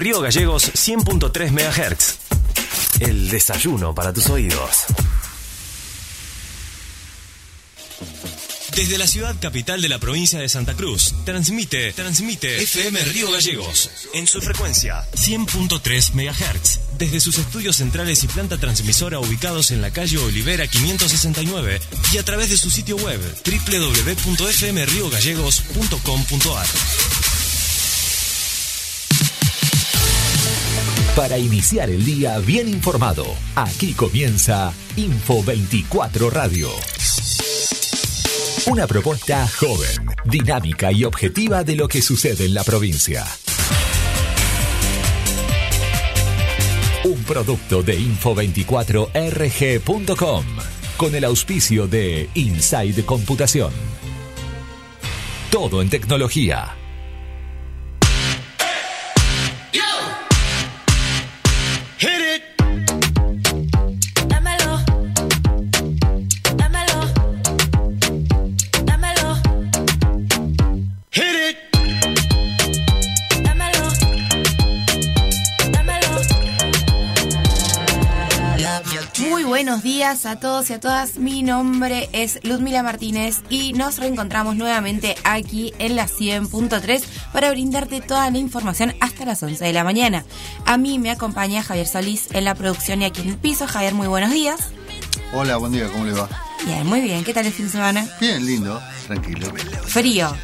Río Gallegos 100.3 MHz. El desayuno para tus oídos. Desde la ciudad capital de la provincia de Santa Cruz, transmite, transmite FM Río Gallegos en su frecuencia 100.3 MHz. Desde sus estudios centrales y planta transmisora ubicados en la calle Olivera 569 y a través de su sitio web www.fmriogallegos.com.ar. Para iniciar el día bien informado, aquí comienza Info 24 Radio. Una propuesta joven, dinámica y objetiva de lo que sucede en la provincia. Un producto de info24rg.com con el auspicio de Inside Computación. Todo en tecnología. Buenos días a todos y a todas. Mi nombre es Ludmila Martínez y nos reencontramos nuevamente aquí en la 100.3 para brindarte toda la información hasta las 11 de la mañana. A mí me acompaña Javier Solís en la producción y aquí en el piso. Javier, muy buenos días. Hola, buen día, ¿cómo le va? Bien, muy bien. ¿Qué tal el fin de semana? Bien, lindo, tranquilo. Frío.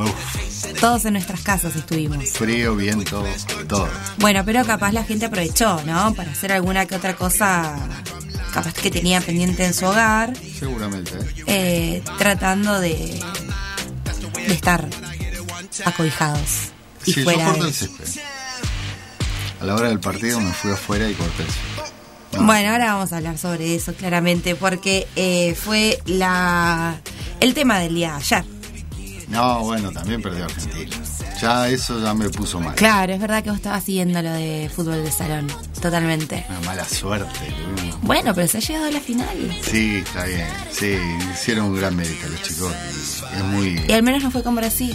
Uf, Todos en nuestras casas estuvimos. frío, viento, todo. Bueno, pero capaz la gente aprovechó, ¿no? Para hacer alguna que otra cosa, capaz que tenía pendiente en su hogar. Seguramente. ¿eh? tratando de, de estar acobijados y Sí, yo fuera el césped. A la hora del partido me fui afuera y corté el césped. No, Bueno, ahora vamos a hablar sobre eso claramente porque eh, fue la el tema del día de ayer. No, bueno, también perdió Argentina. Ya eso ya me puso mal. Claro, es verdad que vos estabas siguiendo lo de fútbol de salón, totalmente. Una mala suerte. tuvimos. Bueno, pero se ha llegado a la final. Sí, está bien. Sí, hicieron un gran mérito los chicos. y Es muy... Y al menos no fue con Brasil,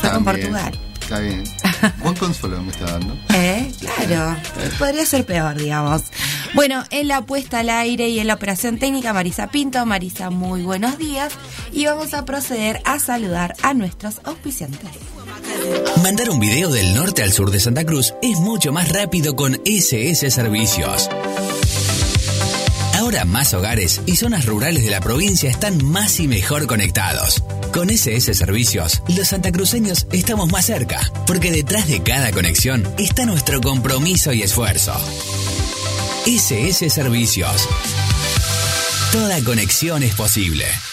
fue con Portugal. Está bien. Buen consuelo me está dando. ¿Eh? Claro, podría ser peor, digamos. Bueno, en la puesta al aire y en la operación técnica, Marisa Pinto. Marisa, muy buenos días. Y vamos a proceder a saludar a nuestros auspiciantes. Mandar un video del norte al sur de Santa Cruz es mucho más rápido con SS Servicios. Ahora más hogares y zonas rurales de la provincia están más y mejor conectados. Con SS Servicios, los santacruceños estamos más cerca, porque detrás de cada conexión está nuestro compromiso y esfuerzo. SS Servicios. Toda conexión es posible.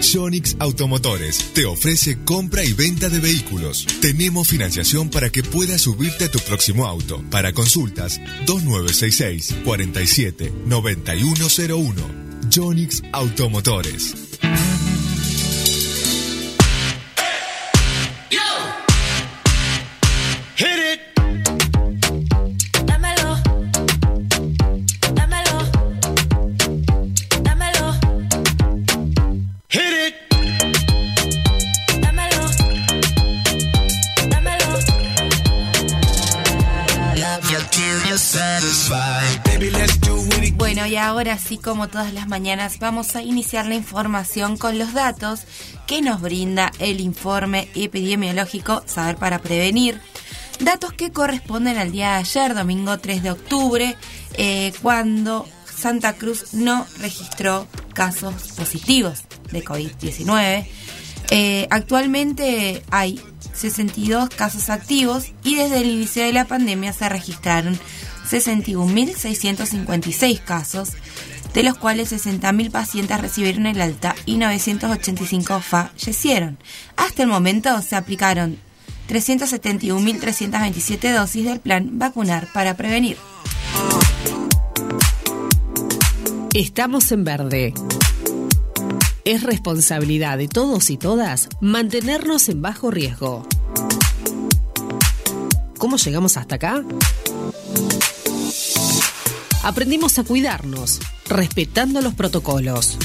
Sonix Automotores te ofrece compra y venta de vehículos. Tenemos financiación para que puedas subirte a tu próximo auto. Para consultas, 2966 47 9101. Jonix Automotores. Ahora sí, como todas las mañanas, vamos a iniciar la información con los datos que nos brinda el informe epidemiológico Saber para Prevenir. Datos que corresponden al día de ayer, domingo 3 de octubre, eh, cuando Santa Cruz no registró casos positivos de COVID-19. Eh, actualmente hay 62 casos activos y desde el inicio de la pandemia se registraron 61.656 casos, de los cuales 60.000 pacientes recibieron el alta y 985 fallecieron. Hasta el momento se aplicaron 371.327 dosis del plan Vacunar para Prevenir. Estamos en verde. Es responsabilidad de todos y todas mantenernos en bajo riesgo. ¿Cómo llegamos hasta acá? Aprendimos a cuidarnos, respetando los protocolos.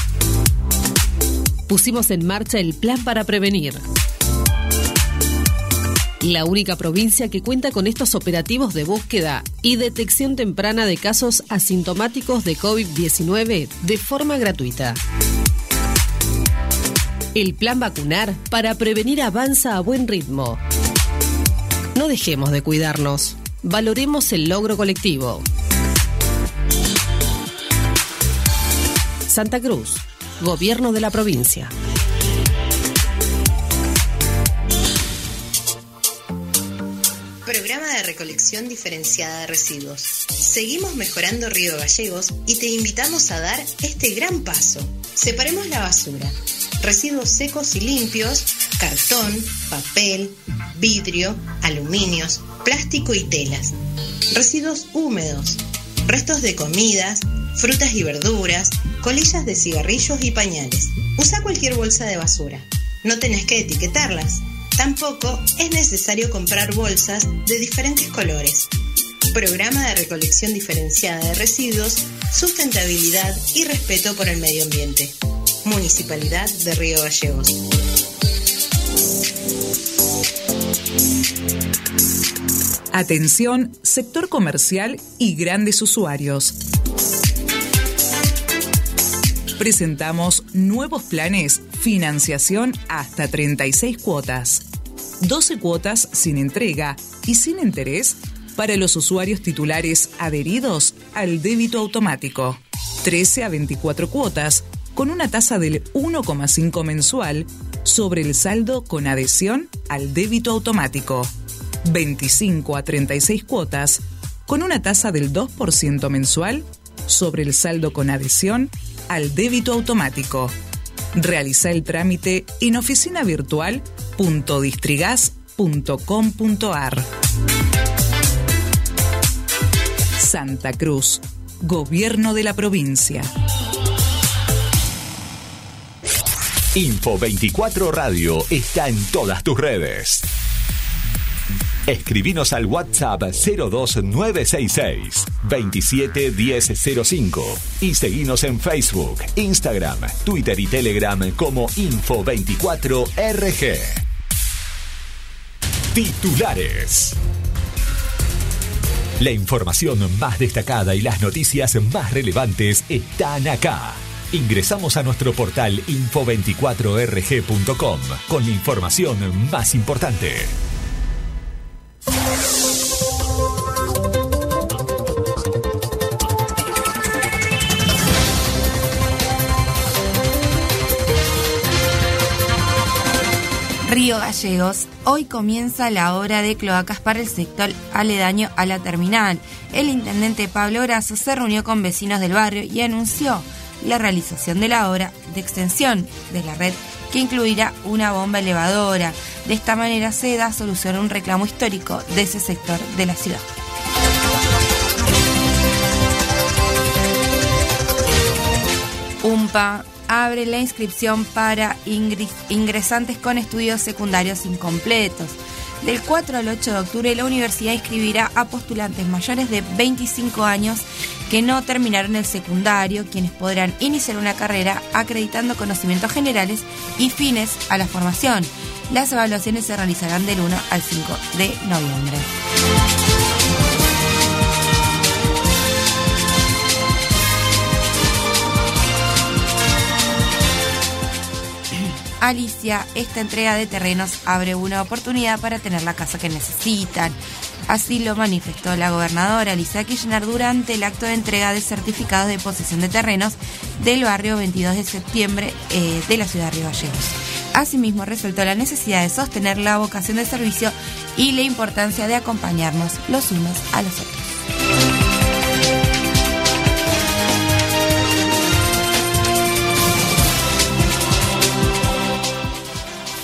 Pusimos en marcha el plan para prevenir. La única provincia que cuenta con estos operativos de búsqueda y detección temprana de casos asintomáticos de COVID-19 de forma gratuita. El plan vacunar para prevenir avanza a buen ritmo. No dejemos de cuidarnos. Valoremos el logro colectivo. Santa Cruz, Gobierno de la provincia. Programa de recolección diferenciada de residuos. Seguimos mejorando Río Gallegos y te invitamos a dar este gran paso. Separemos la basura. Residuos secos y limpios, cartón, papel, vidrio, aluminios, plástico y telas. Residuos húmedos, restos de comidas, frutas y verduras, colillas de cigarrillos y pañales. Usa cualquier bolsa de basura. No tenés que etiquetarlas. Tampoco es necesario comprar bolsas de diferentes colores. Programa de recolección diferenciada de residuos, sustentabilidad y respeto por el medio ambiente. Municipalidad de Río Gallegos. Atención, sector comercial y grandes usuarios. Presentamos nuevos planes, financiación hasta 36 cuotas. 12 cuotas sin entrega y sin interés para los usuarios titulares adheridos al débito automático. 13 a 24 cuotas con una tasa del 1,5 mensual sobre el saldo con adhesión al débito automático. 25 a 36 cuotas con una tasa del 2% mensual sobre el saldo con adhesión al débito automático. Realiza el trámite en oficinavirtual.distrigas.com.ar. Santa Cruz, Gobierno de la Provincia. Info 24 Radio está en todas tus redes. Escribinos al WhatsApp 02966 271005 y seguinos en Facebook, Instagram, Twitter y Telegram como Info24RG. Titulares. La información más destacada y las noticias más relevantes están acá. Ingresamos a nuestro portal info24rg.com con la información más importante. Río Gallegos. Hoy comienza la obra de cloacas para el sector aledaño a la terminal. El intendente Pablo Grasso se reunió con vecinos del barrio y anunció la realización de la obra de extensión de la red que incluirá una bomba elevadora. De esta manera se da solución a un reclamo histórico de ese sector de la ciudad. UMPA abre la inscripción para ingresantes con estudios secundarios incompletos. Del 4 al 8 de octubre la universidad inscribirá a postulantes mayores de 25 años que no terminaron el secundario, quienes podrán iniciar una carrera acreditando conocimientos generales y fines a la formación. Las evaluaciones se realizarán del 1 al 5 de noviembre. Alicia, esta entrega de terrenos abre una oportunidad para tener la casa que necesitan. Así lo manifestó la gobernadora Alicia Kirchner durante el acto de entrega de certificados de posesión de terrenos del barrio 22 de septiembre eh, de la ciudad de Río Gallegos. Asimismo, resaltó la necesidad de sostener la vocación de servicio y la importancia de acompañarnos los unos a los otros.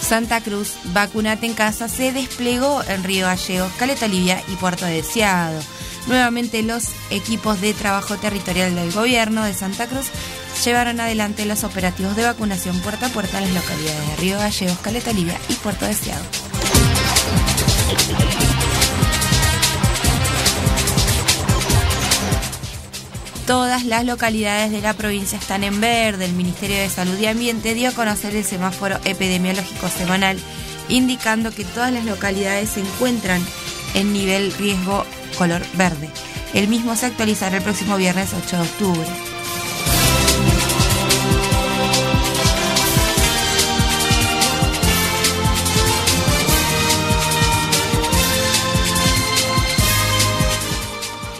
Santa Cruz, Vacunate en Casa se desplegó en Río Gallegos, Caleta Olivia y Puerto Deseado. Nuevamente los equipos de trabajo territorial del gobierno de Santa Cruz llevaron adelante los operativos de vacunación puerta a puerta en las localidades de Río Gallegos, Caleta Olivia y Puerto Deseado. Todas las localidades de la provincia están en verde. El Ministerio de Salud y Ambiente dio a conocer el semáforo epidemiológico semanal, indicando que todas las localidades se encuentran en nivel riesgo color verde. El mismo se actualizará el próximo viernes 8 de octubre.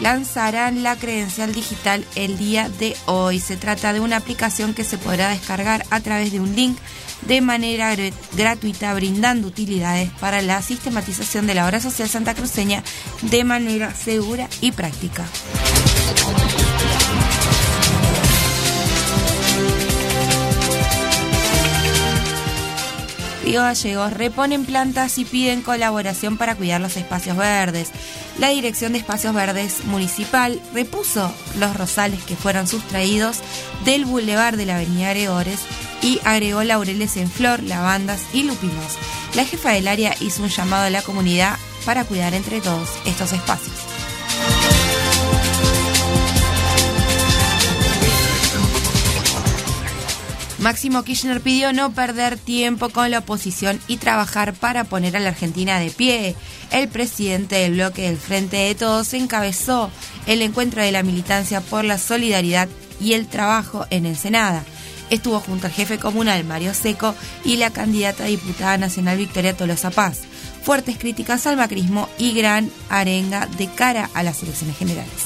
Lanzarán la credencial digital el día de hoy. Se trata de una aplicación que se podrá descargar a través de un link de manera gr- gratuita, brindando utilidades para la sistematización de la obra social santacruceña de manera segura y práctica. Río Gallegos reponen plantas y piden colaboración para cuidar los espacios verdes. La Dirección de Espacios Verdes Municipal repuso los rosales que fueron sustraídos del bulevar de la Avenida Gregores y agregó laureles en flor, lavandas y lupinos. La jefa del área hizo un llamado a la comunidad para cuidar entre todos estos espacios. Máximo Kirchner pidió no perder tiempo con la oposición y trabajar para poner a la Argentina de pie. El presidente del bloque del Frente de Todos encabezó el encuentro de la militancia por la solidaridad y el trabajo en Ensenada. Estuvo junto al jefe comunal Mario Seco y la candidata a diputada nacional Victoria Tolosa Paz. Fuertes críticas al macrismo y gran arenga de cara a las elecciones generales.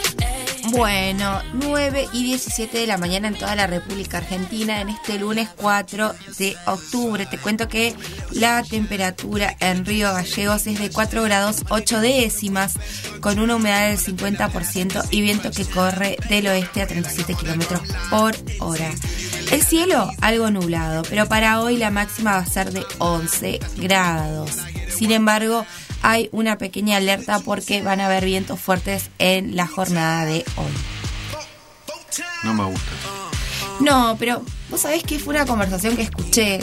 Bueno, 9 y 17 de la mañana en toda la República Argentina en este lunes 4 de octubre. Te cuento que la temperatura en Río Gallegos es de 4 grados 8 décimas con una humedad del 50% y viento que corre del oeste a 37 kilómetros por hora. El cielo algo nublado, pero para hoy la máxima va a ser de 11 grados. Sin embargo, hay una pequeña alerta porque van a haber vientos fuertes en la jornada de hoy. No me gusta. No, pero vos sabés que fue una conversación que escuché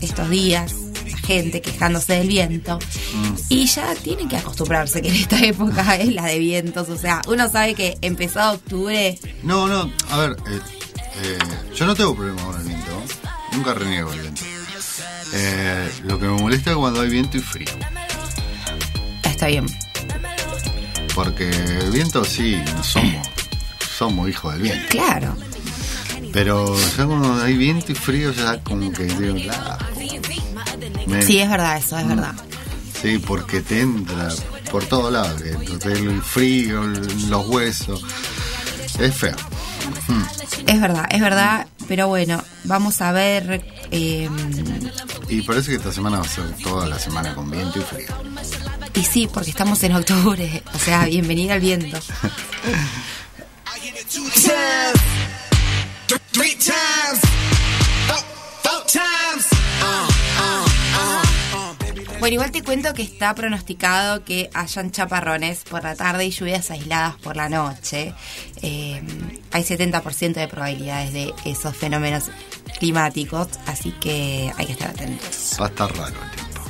estos días, la gente quejándose del viento, y ya tienen que acostumbrarse que en esta época es la de vientos, o sea, uno sabe que empezado octubre, No, no, a ver, eh, eh, yo no tengo problema con el viento. Nunca reniego el viento. Eh, lo que me molesta es cuando hay viento y frío. Está bien. Porque el viento sí, somos, somos hijos del viento. Claro. Pero ya cuando hay viento y frío ya como que digo, "Ah, me- Sí, es verdad eso, es verdad. Sí, porque te entra por todos lados. el frío, los huesos. Es feo. Mm. Es verdad, es verdad, pero bueno, vamos a ver. Eh, Y parece que esta semana va a ser toda la semana con viento y frío. y sí, porque estamos en octubre, o sea, bienvenida al viento. Bueno, igual te cuento que está pronosticado que hayan chaparrones por la tarde y lluvias aisladas por la noche. Eh, hay 70% de probabilidades de esos fenómenos climáticos, así que hay que estar atentos. Va a estar raro el tiempo.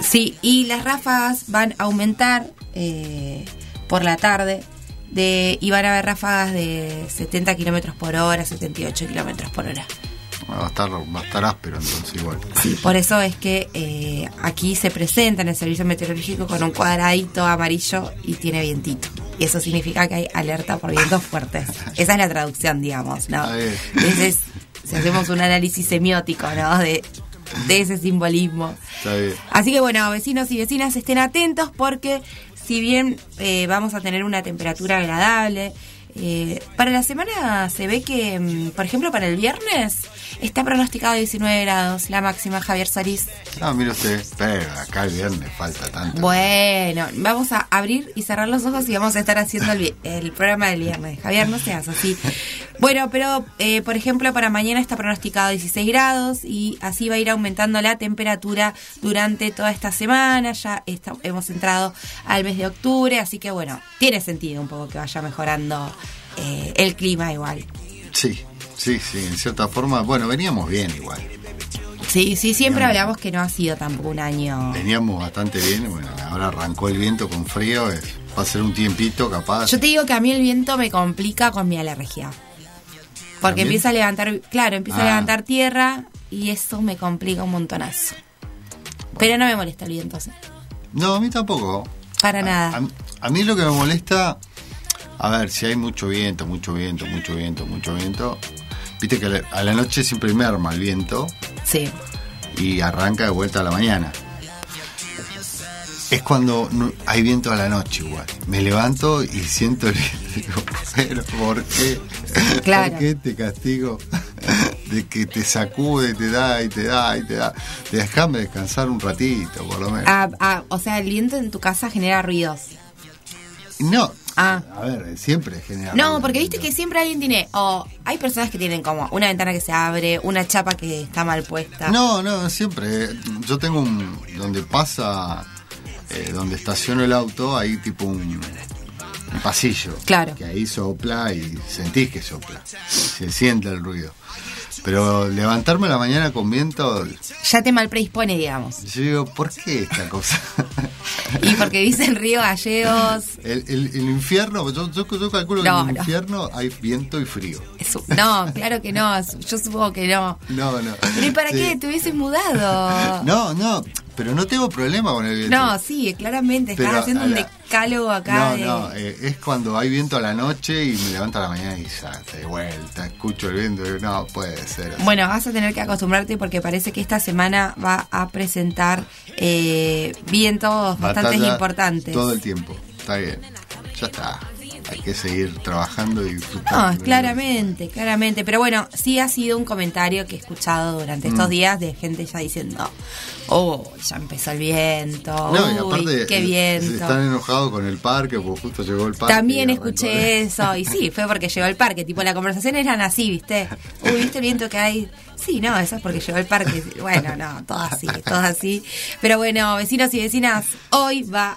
Sí, y las ráfagas van a aumentar eh, por la tarde de, y van a haber ráfagas de 70 kilómetros por hora, 78 kilómetros por hora. Va a estar, va a estar áspero entonces igual. Sí, por eso es que eh, aquí se presenta en el servicio meteorológico con un cuadradito amarillo y tiene vientito. Y eso significa que hay alerta por vientos fuertes. Esa es la traducción, digamos, ¿no? Entonces, si hacemos un análisis semiótico, ¿no? De de ese simbolismo. Está bien. Así que bueno, vecinos y vecinas estén atentos porque si bien eh, vamos a tener una temperatura agradable, eh, para la semana se ve que, mm, por ejemplo, para el viernes está pronosticado 19 grados la máxima Javier Solís. Ah, mire usted, pero acá el viernes falta tanto. Bueno, vamos a abrir y cerrar los ojos y vamos a estar haciendo el, programa del viernes. Javier, no seas así. Bueno, pero eh, por ejemplo, para mañana está pronosticado 16 grados y así va a ir aumentando la temperatura durante toda esta semana. Ya está- hemos entrado al mes de octubre, así que bueno, tiene sentido un poco que vaya mejorando eh, el clima igual. Sí, sí, sí, en cierta forma, bueno, veníamos bien igual. Sí, sí, siempre hablamos que no ha sido tampoco un año. Veníamos bastante bien, bueno, ahora arrancó el viento con frío, es- va a ser un tiempito capaz. Yo te digo que a mí el viento me complica con mi alergia. Porque ¿También? empieza a levantar, claro, empieza a Ah. levantar tierra y eso me complica un montonazo. Pero no me molesta el viento. No, a mí tampoco. para nada. A, a mí lo que me molesta, a ver, si hay mucho viento, mucho viento, mucho viento, mucho viento, viste que a la- noche siempre me arma el viento Sí. y arranca de vuelta a la mañana. Es cuando no- hay viento a la noche igual. Me levanto y siento el digo, pero ¿por qué? Claro. ¿Por qué te castigo? De que te sacude, te da y te da y te da. Déjame descansar un ratito, por lo menos. Ah, ah, o sea, el viento en tu casa genera ruidos. No, Ah. a ver, siempre genera. No, porque viste que siempre alguien tiene, o hay personas que tienen como una ventana que se abre, una chapa que está mal puesta. No, no, siempre. Yo tengo un. Donde pasa. eh, donde estaciono el auto, hay tipo un. un pasillo. Claro. Que ahí sopla y sentís que sopla. Se siente el ruido. Pero levantarme a la mañana con viento. Ya te mal predispone, digamos. Yo digo, ¿por qué esta cosa? Y porque dicen Río Gallegos. El, el- el infierno, yo, yo- yo calculo No, que en el no. infierno hay viento y frío. No, claro que no. Yo supongo que no. No, no. ¿Pero y para Sí. qué? ¿Te hubieses mudado? No, no, pero no tengo problema con el viento. No, sí, claramente. Estás haciendo a un la- decálogo acá No, de. no, eh, es cuando hay viento a la noche y me levanto a la mañana y ya de vuelta, escucho el viento y no, puede ser así. Bueno, vas a tener que acostumbrarte porque parece que esta semana va a presentar eh, vientos bastante importantes. Todo el tiempo, está bien, ya está. Hay que seguir trabajando y disfrutando. No, claramente, claramente. Pero bueno, sí ha sido un comentario que he escuchado durante estos Mm. días de gente ya diciendo, oh, ya empezó el viento, No, y uy, aparte qué viento. están enojados con el parque porque justo llegó el parque. También escuché eso, y sí, fue porque llegó el parque, tipo la conversación eran así, ¿viste? Uy, ¿viste el viento que hay? Sí, no, eso es porque llegó el parque. Bueno, no, todo así, todo así. Pero bueno, vecinos y vecinas, hoy va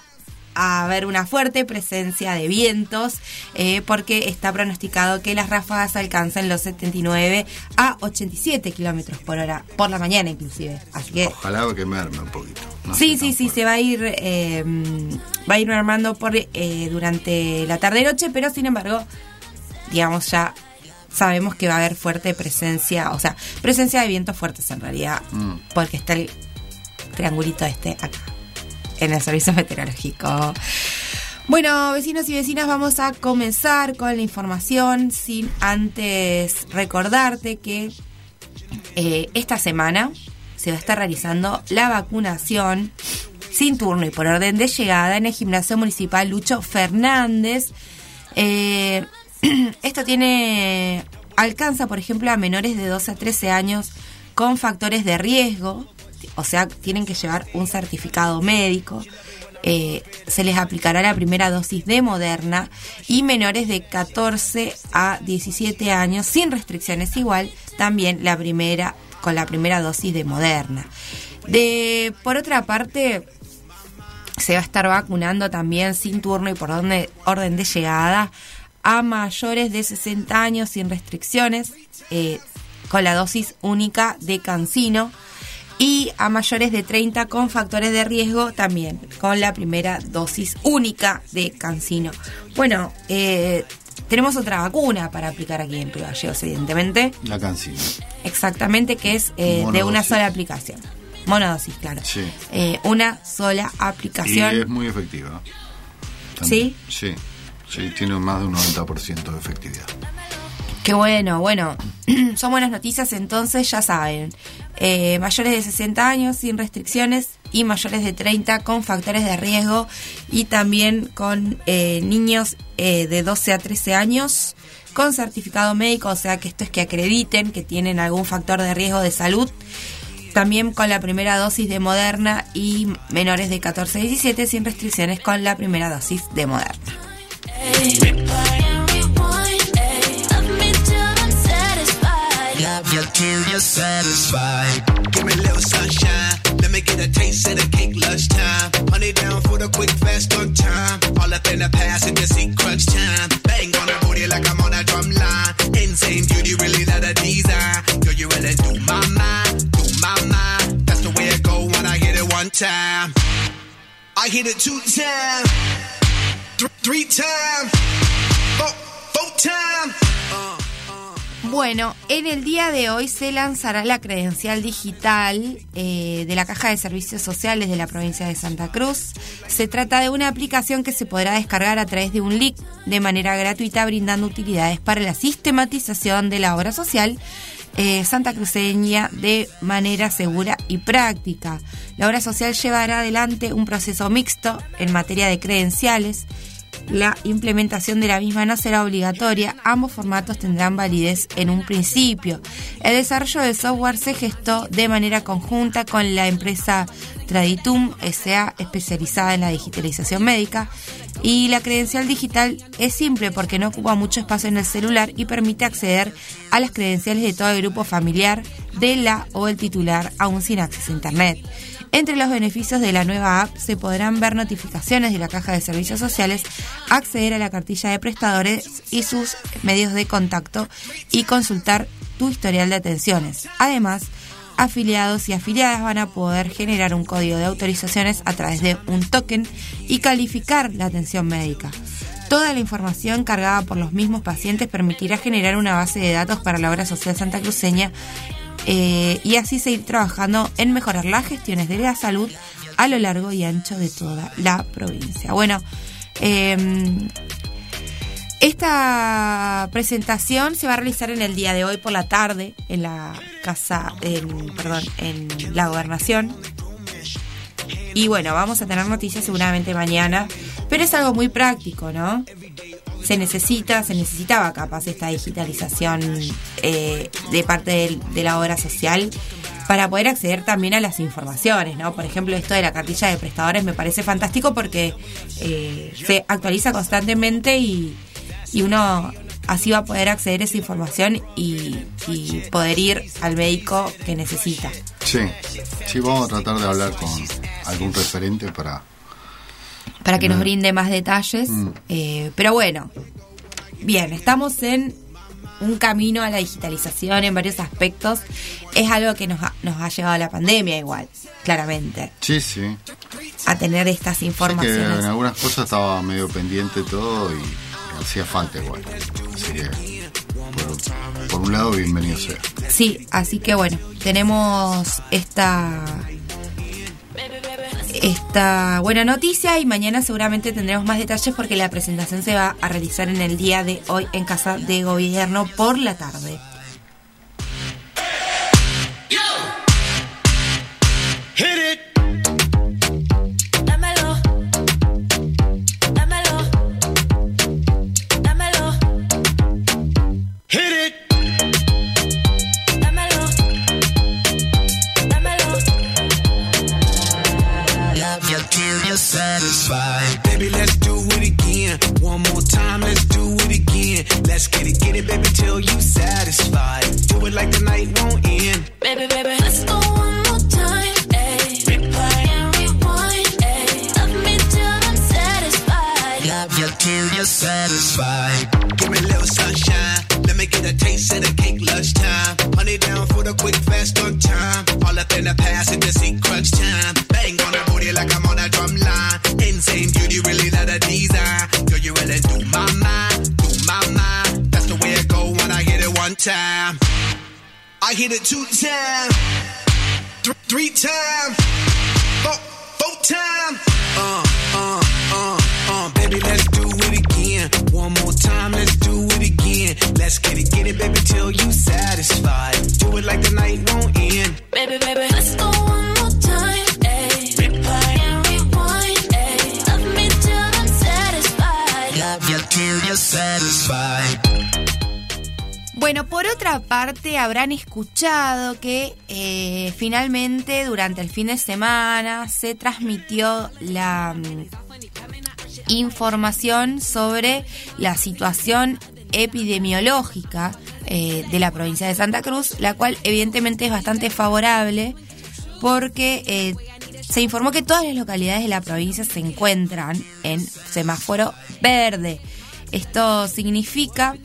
a haber una fuerte presencia de vientos eh, porque está pronosticado que las ráfagas alcancen los 79 a 87 kilómetros por hora, por la mañana inclusive. Así que Ojalá que me arme un poquito. no sí, sí, sí, se va a ir, eh, va a ir armando por eh, durante la tarde noche, pero sin embargo, digamos ya sabemos que va a haber fuerte presencia, o sea, presencia de vientos fuertes en realidad, Mm. porque está el triangulito este acá, en el servicio meteorológico. Bueno, vecinos y vecinas, vamos a comenzar con la información sin antes recordarte que eh, esta semana se va a estar realizando la vacunación sin turno y por orden de llegada en el gimnasio municipal Lucho Fernández. Eh, esto tiene alcanza, por ejemplo, a menores de 12 a 13 años con factores de riesgo, o sea, tienen que llevar un certificado médico. Eh, se les aplicará la primera dosis de Moderna y menores de 14 a 17 años sin restricciones igual también la primera con la primera dosis de Moderna. De por otra parte se va a estar vacunando también sin turno y por orden, orden de llegada a mayores de 60 años sin restricciones eh, con la dosis única de Cancino y a mayores de 30 con factores de riesgo también con la primera dosis única de Cancino. Bueno, eh, tenemos otra vacuna para aplicar aquí en Río Gallegos, evidentemente. La cancino. Exactamente, que es eh, de una sola aplicación. Monodosis, claro. Sí. Eh, una sola Y aplicación. es muy efectiva. ¿Sí? Sí, sí, tiene más de un 90% de efectividad. Qué bueno, bueno. Son buenas noticias, entonces ya saben. Eh, mayores de 60 años sin restricciones y mayores de 30 con factores de riesgo y también con eh, niños eh, de 12 a 13 años con certificado médico, o sea que esto es que acrediten que tienen algún factor de riesgo de salud. También con la primera dosis de Moderna y menores de 14 a 17 sin restricciones con la primera dosis de Moderna. Love you till you're satisfied. Give me a little sunshine. Let me get a taste of the cake lunchtime. Honey down for the quick, fast, on time. All up in the past and just see crunch time. Bang on the booty like I'm on a drum line. Insane beauty, really not a design. Girl, you really do my mind, do my mind. That's the way it go when I hit it one time. I hit it two times, th- three times, four, four times. Uh. Bueno, en el día de hoy se lanzará la credencial digital eh, de la Caja de Servicios Sociales de la provincia de Santa Cruz. Se trata de una aplicación que se podrá descargar a través de un link de manera gratuita, brindando utilidades para la sistematización de la obra social eh, santacruceña de manera segura y práctica. La obra social llevará adelante un proceso mixto en materia de credenciales. La implementación de la misma no será obligatoria, ambos formatos tendrán validez en un principio. El desarrollo del software se gestó de manera conjunta con la empresa Traditum SA, especializada en la digitalización médica, y la credencial digital es simple porque no ocupa mucho espacio en el celular y permite acceder a las credenciales de todo el grupo familiar de la o el titular aún sin acceso a Internet. Entre los beneficios de la nueva app se podrán ver notificaciones de la caja de servicios sociales, acceder a la cartilla de prestadores y sus medios de contacto y consultar tu historial de atenciones. Además, afiliados y afiliadas van a poder generar un código de autorizaciones a través de un token y calificar la atención médica. Toda la información cargada por los mismos pacientes permitirá generar una base de datos para la obra social santacruceña eh, y así seguir trabajando en mejorar las gestiones de la salud a lo largo y ancho de toda la provincia. Bueno, eh, esta presentación se va a realizar en el día de hoy por la tarde en la casa, en, perdón, en la gobernación. Y bueno, vamos a tener noticias seguramente mañana, pero es algo muy práctico, ¿no? Se necesita, se necesitaba capaz esta digitalización eh, de parte del- de, la obra social para poder acceder también a las informaciones, ¿no? Por ejemplo, esto de la cartilla de prestadores me parece fantástico porque eh, se actualiza constantemente y, y uno así va a poder acceder a esa información y, y poder ir al médico que necesita. Sí, sí, vamos a tratar de hablar con algún referente para... para que nos brinde más detalles. Mm. Eh, pero bueno, bien, estamos en un camino a la digitalización en varios aspectos. Es algo que nos ha, nos ha llevado la pandemia igual, claramente, Sí, sí. a tener estas que informaciones. en algunas cosas estaba medio pendiente todo y hacía falta igual. Así que, por, por un lado, bienvenido sea. Sí, así que bueno, tenemos esta esta buena noticia y mañana seguramente tendremos más detalles porque la presentación se va a realizar en el día de hoy en Casa de Gobierno por la tarde. Satisfied. Baby, let's do it again. One more time, let's do it again. Let's get it, get it, baby, till you satisfied. Do it like the night won't end. Baby, baby, let's go one more time. Replay and rewind. Love me till I'm satisfied. Love you till you're satisfied. Give me a little sunshine. Let me get a taste of the cake lunchtime. Honey down for the quick, fast on time. All up in the past and just crunch time. Bang on the Insane beauty, really not a design. Girl, you really do my mind, do my mind. That's the way it go when I hit it one time. I hit it two times, th- three times, four, four times. Uh, uh, uh, uh, baby, let's do it again. One more time, let's do it again. Let's get it, get it, baby, till you satisfied. Do it like the night won't end. Baby, Bueno, por otra parte, habrán escuchado que eh, finalmente durante el fin de semana se transmitió la mm, información sobre la situación epidemiológica eh, de la provincia de Santa Cruz, la cual evidentemente es bastante favorable porque eh, se informó que todas las localidades de la provincia se encuentran en semáforo verde. Esto significa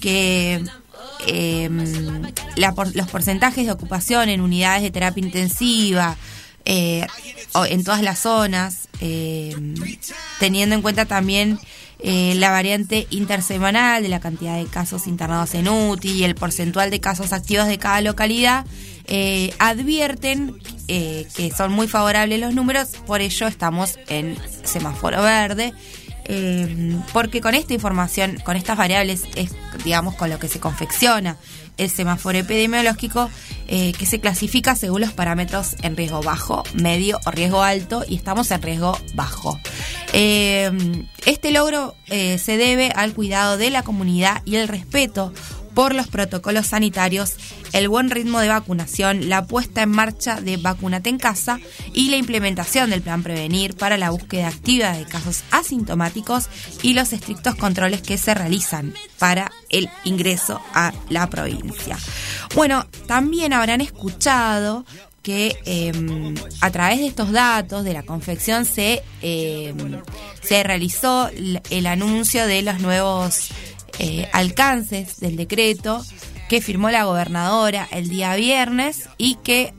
que por- los porcentajes de ocupación en unidades de terapia intensiva eh, en todas las zonas, eh, teniendo en cuenta también eh, la variante intersemanal de la cantidad de casos internados en UTI y el porcentual de casos activos de cada localidad, eh, advierten que son muy favorables los números, por ello estamos en semáforo verde. Eh, porque con esta información, con estas variables, es digamos con lo que se confecciona el semáforo epidemiológico eh, que se clasifica según los parámetros en riesgo bajo, medio o riesgo alto y estamos en riesgo bajo. Eh, este logro se debe al cuidado de la comunidad y el respeto por los protocolos sanitarios, el buen ritmo de vacunación, la puesta en marcha de Vacunate en Casa y la implementación del plan Prevenir para la búsqueda activa de casos asintomáticos y los estrictos controles que se realizan para el ingreso a la provincia. Bueno, también habrán escuchado que eh, a través de estos datos de la confección se, eh, se realizó el anuncio de los nuevos eh, alcances del decreto que firmó la gobernadora el día viernes y que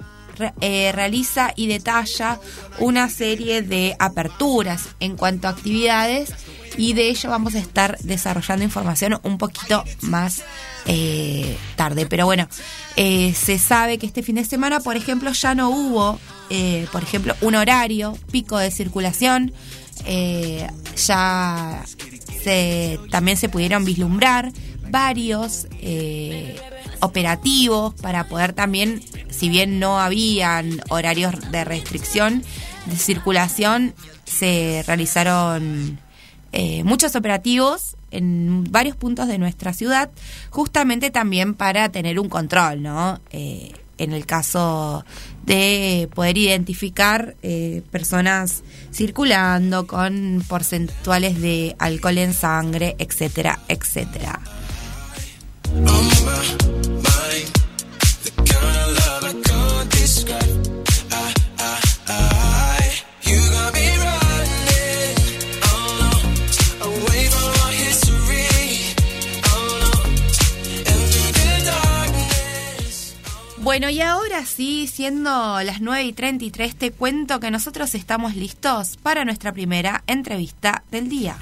eh, realiza y detalla una serie de aperturas en cuanto a actividades y de ello vamos a estar desarrollando información un poquito más eh, tarde. Pero bueno, se sabe que este fin de semana, por ejemplo, ya no hubo, por ejemplo, un horario pico de circulación. ya se, también se pudieron vislumbrar varios eh, operativos para poder también, si bien no habían horarios de restricción de circulación, se realizaron eh, muchos operativos en varios puntos de nuestra ciudad, justamente también para tener un control, ¿no? Eh, en el caso de poder identificar eh, personas circulando con porcentuales de alcohol en sangre, etcétera, etcétera. Bueno, y ahora sí, siendo las 9 y 33, te cuento que nosotros estamos listos para nuestra primera entrevista del día.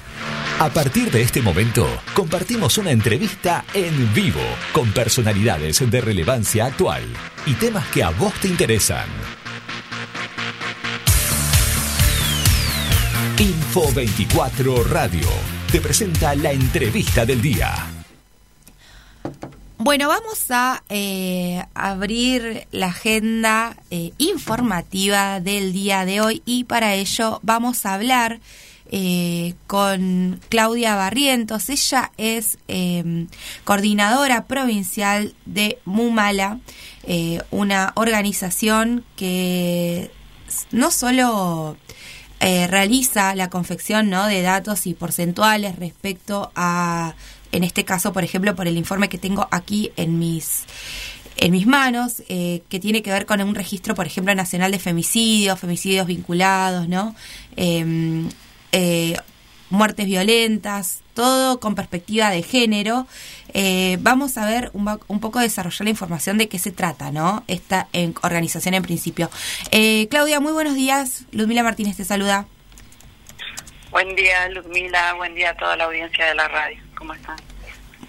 A partir de este momento, compartimos una entrevista en vivo con personalidades de relevancia actual y temas que a vos te interesan. Info 24 Radio te presenta la entrevista del día. Bueno, vamos a eh, abrir la agenda eh, informativa del día de hoy y para ello vamos a hablar eh, con Claudia Barrientos. Ella es eh, coordinadora provincial de Mumala, una organización que no solo realiza la confección ¿no? de datos y porcentuales respecto a, en este caso, por ejemplo, por el informe que tengo aquí en mis en mis manos, eh, que tiene que ver con un registro, por ejemplo, nacional de femicidios, femicidios vinculados, ¿no? Em, eh, muertes violentas, todo con perspectiva de género. Eh, vamos a ver un, un poco desarrollar la información de qué se trata, ¿no? Esta en- organización en principio. Eh, Claudia, muy buenos días. Ludmila Martínez te saluda. Buen día, Luzmila. Buen día a toda la audiencia de la radio. ¿Cómo están?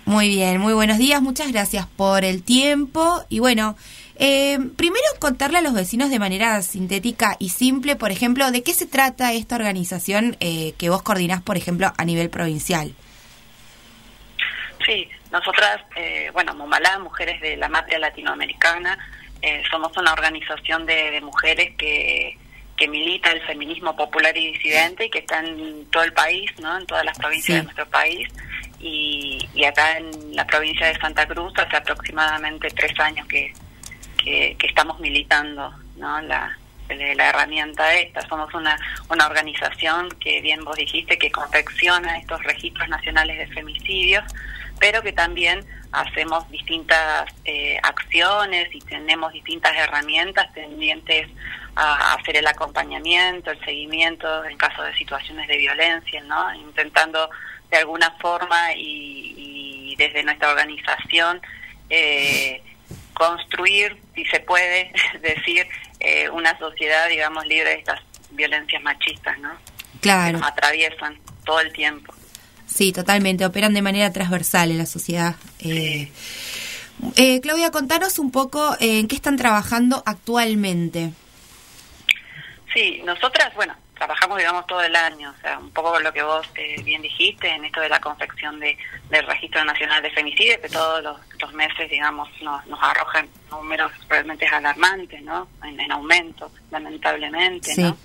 Muy bien, muy buenos días. Muchas gracias por el tiempo. Y bueno, eh, primero contarle a los vecinos de manera sintética y simple, por ejemplo, de qué se trata esta organización eh, que vos coordinás, por ejemplo, a nivel provincial. Sí, nosotras, eh, bueno, Momalá, Mujeres de la Matria Latinoamericana, eh, somos una organización de, de mujeres que, que milita el feminismo popular y disidente y que está en todo el país, ¿no? En todas las provincias Sí. de nuestro país. Y, acá en la provincia de Santa Cruz hace aproximadamente tres años que, que, estamos militando ¿no? la, la la herramienta esta. Somos una, una organización que, bien vos dijiste, que confecciona estos registros nacionales de femicidios, pero que también hacemos distintas eh, acciones y tenemos distintas herramientas tendientes a hacer el acompañamiento, el seguimiento en caso de situaciones de violencia, ¿no? Intentando de alguna forma y, y desde nuestra organización eh, construir, si se puede decir, eh, una sociedad, digamos, libre de estas violencias machistas, ¿no? Claro. Que nos atraviesan todo el tiempo. Sí, totalmente. Operan de manera transversal en la sociedad. Eh, eh, Claudia, contanos un poco eh, en qué están trabajando actualmente. Sí, nosotras, bueno, trabajamos, digamos, todo el año, o sea, un poco lo que vos eh, bien dijiste en esto de la confección de, del Registro Nacional de Femicidios, que todos los, los meses, digamos, nos, nos arrojan números realmente alarmantes, ¿no? En, en aumento, lamentablemente. ¿no?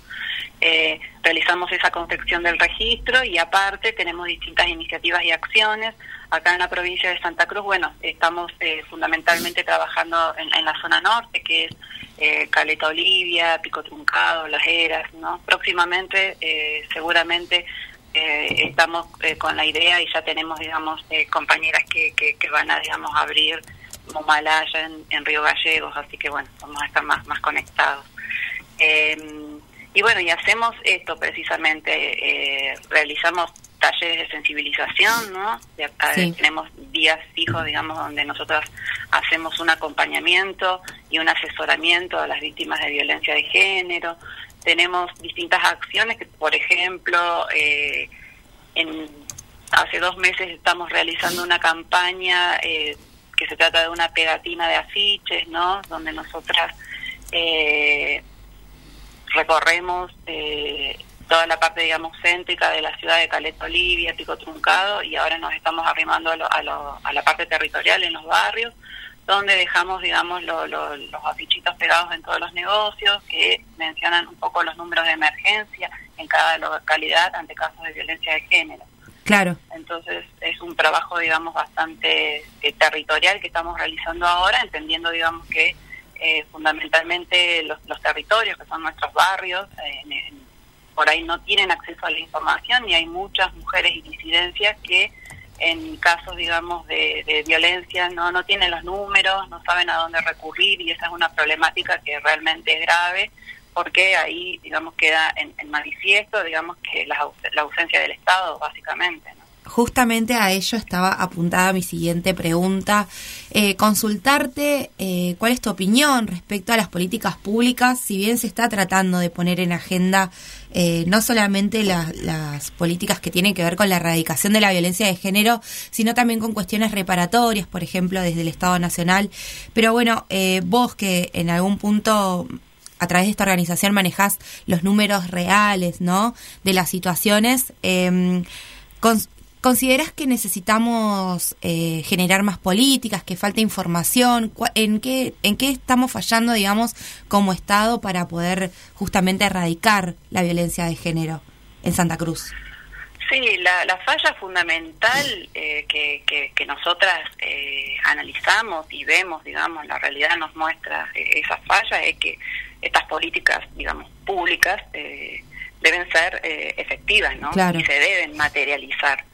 Eh, realizamos esa confección del registro y aparte tenemos distintas iniciativas y acciones. Acá en la provincia de Santa Cruz, bueno, estamos eh, fundamentalmente trabajando en, la zona norte, que es eh, Caleta Olivia, Pico Truncado, Las Heras, ¿no? Próximamente, eh, seguramente, eh, estamos con la idea y ya tenemos, digamos, compañeras que, que, van a, digamos, abrir Momalaya en, en Río Gallegos, así que, bueno, vamos a estar más, más conectados. Eh, y bueno, y hacemos esto precisamente, eh, realizamos talleres de sensibilización, ¿no? De- eh, Sí. Tenemos días fijos, digamos, donde nosotros hacemos un acompañamiento y un asesoramiento a las víctimas de violencia de género. Tenemos distintas acciones que, por ejemplo, eh, en, hace dos meses estamos realizando una campaña eh, que se trata de una pegatina de afiches, ¿no? Donde nosotras eh, recorremos eh, toda la parte, digamos, céntrica de la ciudad de Caleta Olivia, Pico Truncado, y ahora nos estamos arrimando a, lo- a, lo- a la parte territorial en los barrios, donde dejamos, digamos, lo- lo- los afichitos pegados en todos los negocios que mencionan un poco los números de emergencia en cada localidad ante casos de violencia de género. Claro. Entonces es un trabajo, digamos, bastante eh, territorial que estamos realizando ahora, entendiendo, digamos, que eh, fundamentalmente los, los territorios, que son nuestros barrios, por ahí no tienen acceso a la información y hay muchas mujeres y disidencias que en casos, digamos, de, de violencia no, no tienen los números, no saben a dónde recurrir y esa es una problemática que realmente es grave porque ahí, digamos, queda en, en manifiesto, digamos, que la, la ausencia del Estado, básicamente. ¿no? Justamente a ello estaba apuntada mi siguiente pregunta. Eh, consultarte eh, cuál es tu opinión respecto a las políticas públicas, si bien se está tratando de poner en agenda eh, no solamente la- las políticas que tienen que ver con la erradicación de la violencia de género, sino también con cuestiones reparatorias, por ejemplo, desde el Estado Nacional. Pero bueno, eh, vos que en algún punto a través de esta organización manejás los números reales, ¿no? De las situaciones. Cons- ¿Consideras que necesitamos eh, generar más políticas, que falta información? ¿Cuá- ¿En qué, ¿En qué estamos fallando, digamos, como Estado para poder justamente erradicar la violencia de género en Santa Cruz? Sí, la, la falla fundamental eh, que, que, que nosotras eh, analizamos y vemos, digamos, la realidad nos muestra eh, esa falla, es que estas políticas, digamos, públicas eh, deben ser eh, efectivas, ¿no? Claro. Y se deben materializar,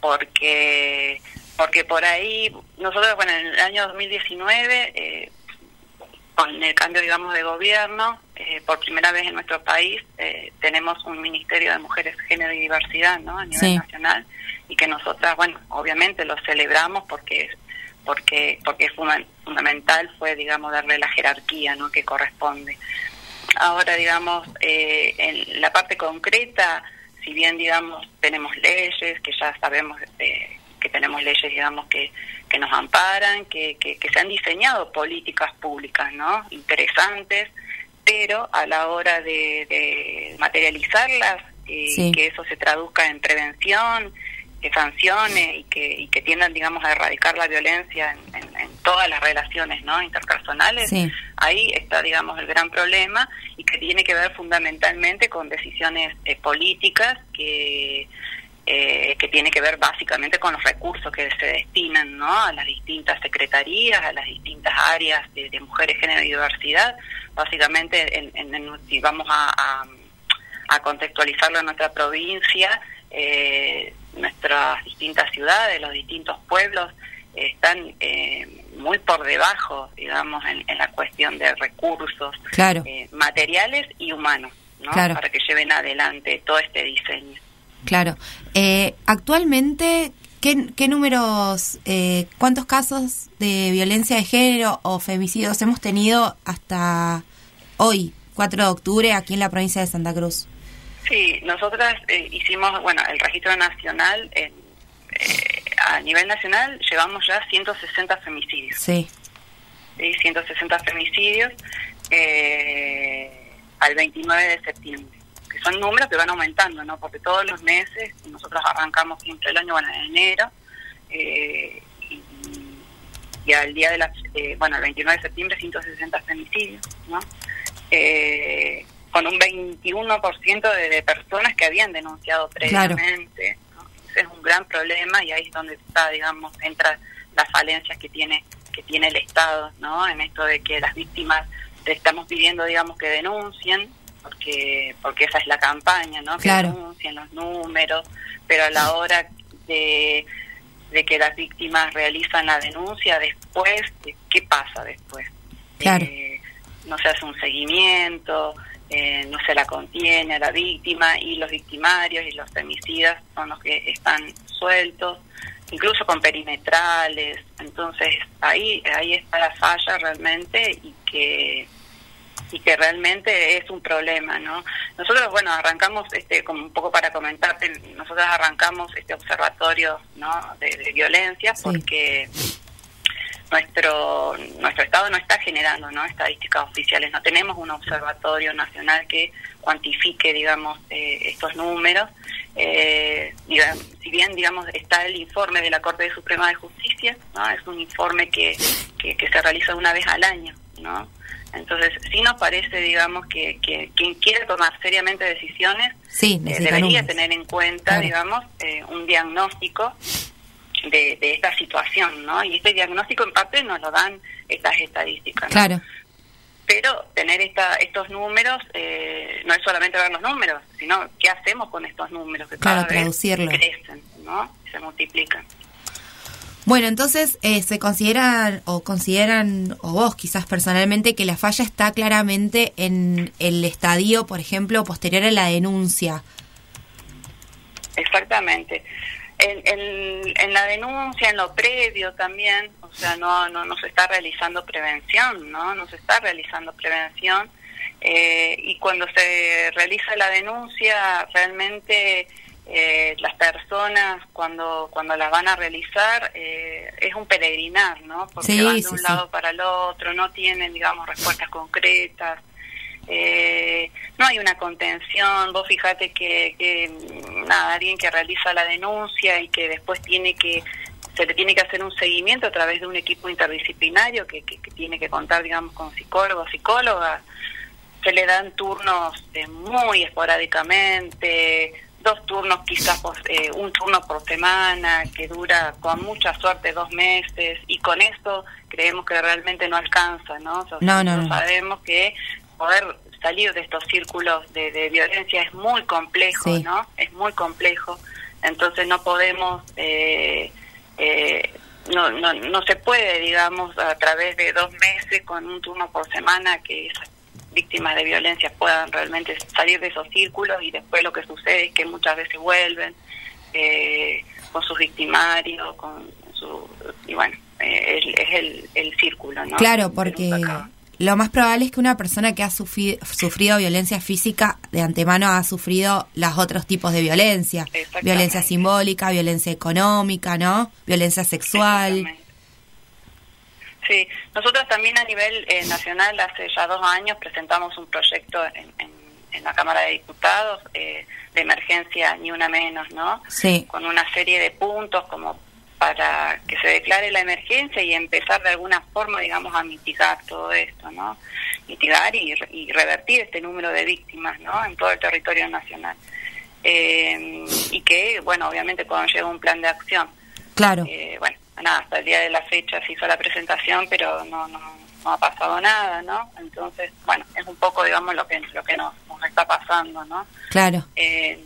porque porque por ahí, nosotros, bueno, en el año 2019, eh, con el cambio, digamos, de gobierno, eh, por primera vez en nuestro país eh, tenemos un Ministerio de Mujeres, Género y Diversidad, ¿no? A nivel Sí. nacional y que nosotras, bueno, obviamente lo celebramos porque porque porque es funda- fundamental fue, digamos, darle la jerarquía, ¿no? Que corresponde. Ahora, digamos, eh, en la parte concreta, si bien, digamos, tenemos leyes, que ya sabemos eh, que tenemos leyes, digamos, que, que nos amparan, que, que, que se han diseñado políticas públicas, ¿no? Interesantes, pero a la hora de, de materializarlas y Sí. que eso se traduzca en prevención, que sancione y que, y que tiendan, digamos, a erradicar la violencia en, en- en todas las relaciones, ¿no? Interpersonales, Sí. ahí está, digamos, el gran problema y que tiene que ver fundamentalmente con decisiones eh, políticas que, eh, que tiene que ver básicamente con los recursos que se destinan ¿no? a las distintas secretarías, a las distintas áreas de, de mujeres, género y diversidad. Básicamente, en, en- si vamos a, a- a contextualizarlo en nuestra provincia, eh, nuestras distintas ciudades, los distintos pueblos eh, están eh, muy por debajo, digamos, en, en la cuestión de recursos Claro. eh, materiales y humanos, ¿no? Claro. Para que lleven adelante todo este diseño. Claro. Eh, actualmente, ¿qué, qué números, eh, cuántos casos de violencia de género o femicidios hemos tenido hasta hoy, 4 de octubre, aquí en la provincia de Santa Cruz? Sí, nosotras eh, hicimos, bueno, el registro nacional, en, eh, a nivel nacional llevamos ya 160 femicidios. Sí. ¿sí? 160 femicidios eh, al 29 de septiembre. Que son números que van aumentando, ¿no? Porque todos los meses, nosotros arrancamos siempre el año, bueno, en enero, eh, y, y al día de la, eh, bueno, el 29 de septiembre, 160 femicidios, ¿no? Eh, con un 21% de, de personas que habían denunciado Claro. previamente. ¿no? Ese es un gran problema y ahí es donde está, digamos, entra las falencias que tiene que tiene el Estado, ¿no? En esto de que las víctimas le estamos pidiendo, digamos, que denuncien, porque porque esa es la campaña, ¿no? Que Claro. denuncien los números, pero a la hora de de que las víctimas realizan la denuncia después, ¿qué pasa después? Claro. Eh, no se hace un seguimiento, eh, no se la contiene a la víctima y los victimarios y los femicidas son los que están sueltos, incluso con perimetrales. Entonces ahí ahí está la falla realmente y que y que realmente es un problema, ¿no? Nosotros, bueno, arrancamos, este, como un poco para comentarte, nosotros arrancamos este observatorio, ¿no? De, de violencia porque nuestro nuestro estado no está generando no estadísticas oficiales. No tenemos un observatorio nacional que cuantifique digamos eh, estos números. Eh, diga- si bien digamos está el informe de la Corte Suprema de Justicia no es un informe que, que, que se realiza una vez al año no entonces sí nos parece digamos que, que quien quiere tomar seriamente decisiones Sí, eh, debería números. tener en cuenta Claro. digamos eh, un diagnóstico de, de esta situación, ¿no? Y este diagnóstico en parte nos lo dan estas estadísticas, ¿no? Claro. Pero tener esta, estos números eh, no es solamente ver los números, sino qué hacemos con estos números que Claro, cada vez crecen, ¿no? Se multiplican. Bueno, entonces eh, se consideran o consideran, o vos quizás personalmente, que la falla está claramente en el estadio, por ejemplo, posterior a la denuncia. Exactamente. En, en, en la denuncia, en lo previo también, o sea, no, no, no se está realizando prevención, ¿no? No se está realizando prevención. Eh, y cuando se realiza la denuncia, realmente eh, las personas, cuando, cuando las van a realizar, eh, es un peregrinar, ¿no? Porque Sí, van de un sí. lado para el otro, no tienen, digamos, respuestas concretas. Eh, no hay una contención, vos fíjate que, que nada, alguien que realiza la denuncia y que después tiene que se le tiene que hacer un seguimiento a través de un equipo interdisciplinario que, que, que tiene que contar, digamos, con psicólogos, psicólogas, se le dan turnos eh, muy esporádicamente, dos turnos quizás, por- eh, un turno por semana, que dura con mucha suerte dos meses, y con esto creemos que realmente no alcanza, ¿no? O sea, No, no, no. Sabemos que poder salir de estos círculos de, de violencia es muy complejo, Sí. ¿no? Es muy complejo, entonces no podemos... Eh, eh, no, no, no se puede, digamos, a través de dos meses con un turno por semana que esas víctimas de violencia puedan realmente salir de esos círculos y después lo que sucede es que muchas veces vuelven eh, con sus victimarios, con su... y bueno, eh, es, es el, el círculo, ¿no? Claro, Que porque. Lo más probable es que una persona que ha sufri- sufrido violencia física de antemano ha sufrido los otros tipos de violencia. Violencia simbólica, violencia económica, ¿no? Violencia sexual. Sí, nosotros también a nivel eh, nacional hace ya dos años presentamos un proyecto en, en- en la Cámara de Diputados eh, de emergencia ni una menos, ¿no? Sí. Con una serie de puntos como para que se declare la emergencia y empezar de alguna forma, digamos, a mitigar todo esto, ¿no? Mitigar y, y revertir este número de víctimas, ¿no? En todo el territorio nacional. eh, y que, bueno, obviamente cuando llega un plan de acción. Claro. Eh, bueno, nada, hasta el día de la fecha se hizo la presentación, pero no, no, no ha pasado nada, ¿no? Entonces, bueno, es un poco, digamos, lo que, lo que nos, nos está pasando, ¿no? Claro. Eh,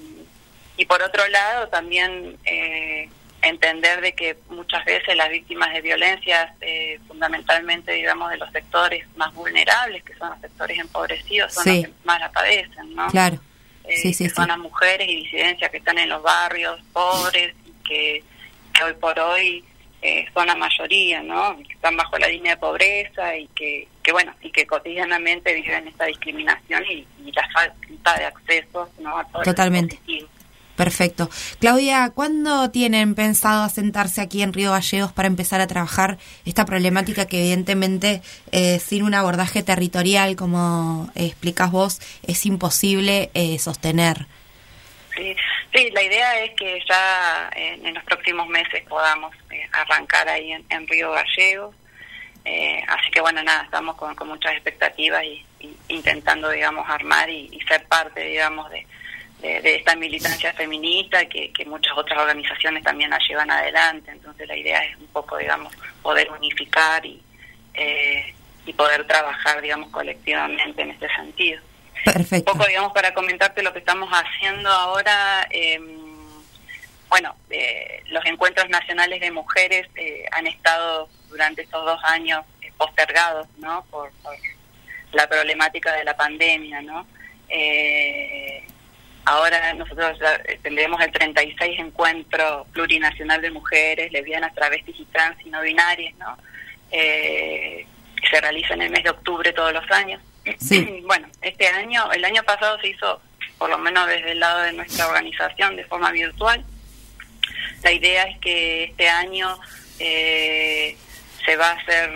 y por otro lado, también eh, entender de que muchas veces las víctimas de violencias, eh, fundamentalmente, digamos, de los sectores más vulnerables, que son los sectores empobrecidos, son Sí. los que más la padecen, ¿no? Claro. Eh, Sí, sí, que son las mujeres y disidencias que están en los barrios pobres y que, que hoy por hoy eh, son la mayoría, ¿no? Que están bajo la línea de pobreza y que, que bueno, y que cotidianamente viven esta discriminación y, y la falta de acceso, ¿no? A todo el Totalmente. dispositivo. Perfecto. Claudia, ¿cuándo tienen pensado asentarse aquí en Río Gallegos para empezar a trabajar esta problemática que evidentemente eh, sin un abordaje territorial, como explicas vos, es imposible eh, sostener? Sí, sí, la idea es que ya en, los próximos meses podamos eh, arrancar ahí en, en Río Gallegos. Eh, así que bueno, nada, estamos con, con muchas expectativas y, intentando, digamos, armar y ser parte, digamos, de, de, de esta militancia feminista que, que muchas otras organizaciones también la llevan adelante. Entonces la idea es un poco, digamos, poder unificar y, eh, y poder trabajar, digamos, colectivamente en este sentido. Perfecto. Un poco, digamos, para comentarte lo que estamos haciendo ahora. eh, bueno, eh, los encuentros nacionales de mujeres eh, han estado durante estos dos años eh, postergados, ¿no? Por, por la problemática de la pandemia, ¿no? Eh, ahora nosotros ya, eh, tendremos el 36 encuentro plurinacional de mujeres, lesbianas, travestis y trans y no binarias, ¿no? Eh, que se realiza en el mes de octubre todos los años. Sí. Bueno, este año, el año pasado se hizo, por lo menos desde el lado de nuestra organización, de forma virtual. La idea es que este año eh, se va a hacer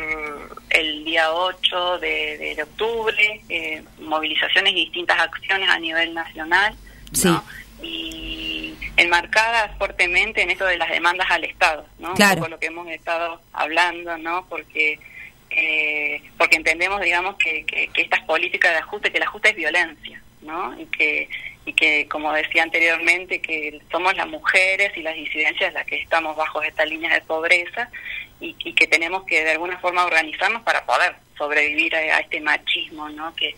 el día 8 de, de- de octubre, eh, movilizaciones y distintas acciones a nivel nacional, ¿no? Y enmarcadas fuertemente en esto de las demandas al Estado, ¿no? Claro. Un poco lo que hemos estado hablando, ¿no? Porque eh, porque entendemos, digamos, que, que, que estas políticas de ajuste, que el ajuste es violencia, ¿no? Y que, y que, como decía anteriormente, que somos las mujeres y las disidencias las que estamos bajo esta línea de pobreza y, y que tenemos que de alguna forma organizarnos para poder sobrevivir a, a este machismo, ¿no? Que,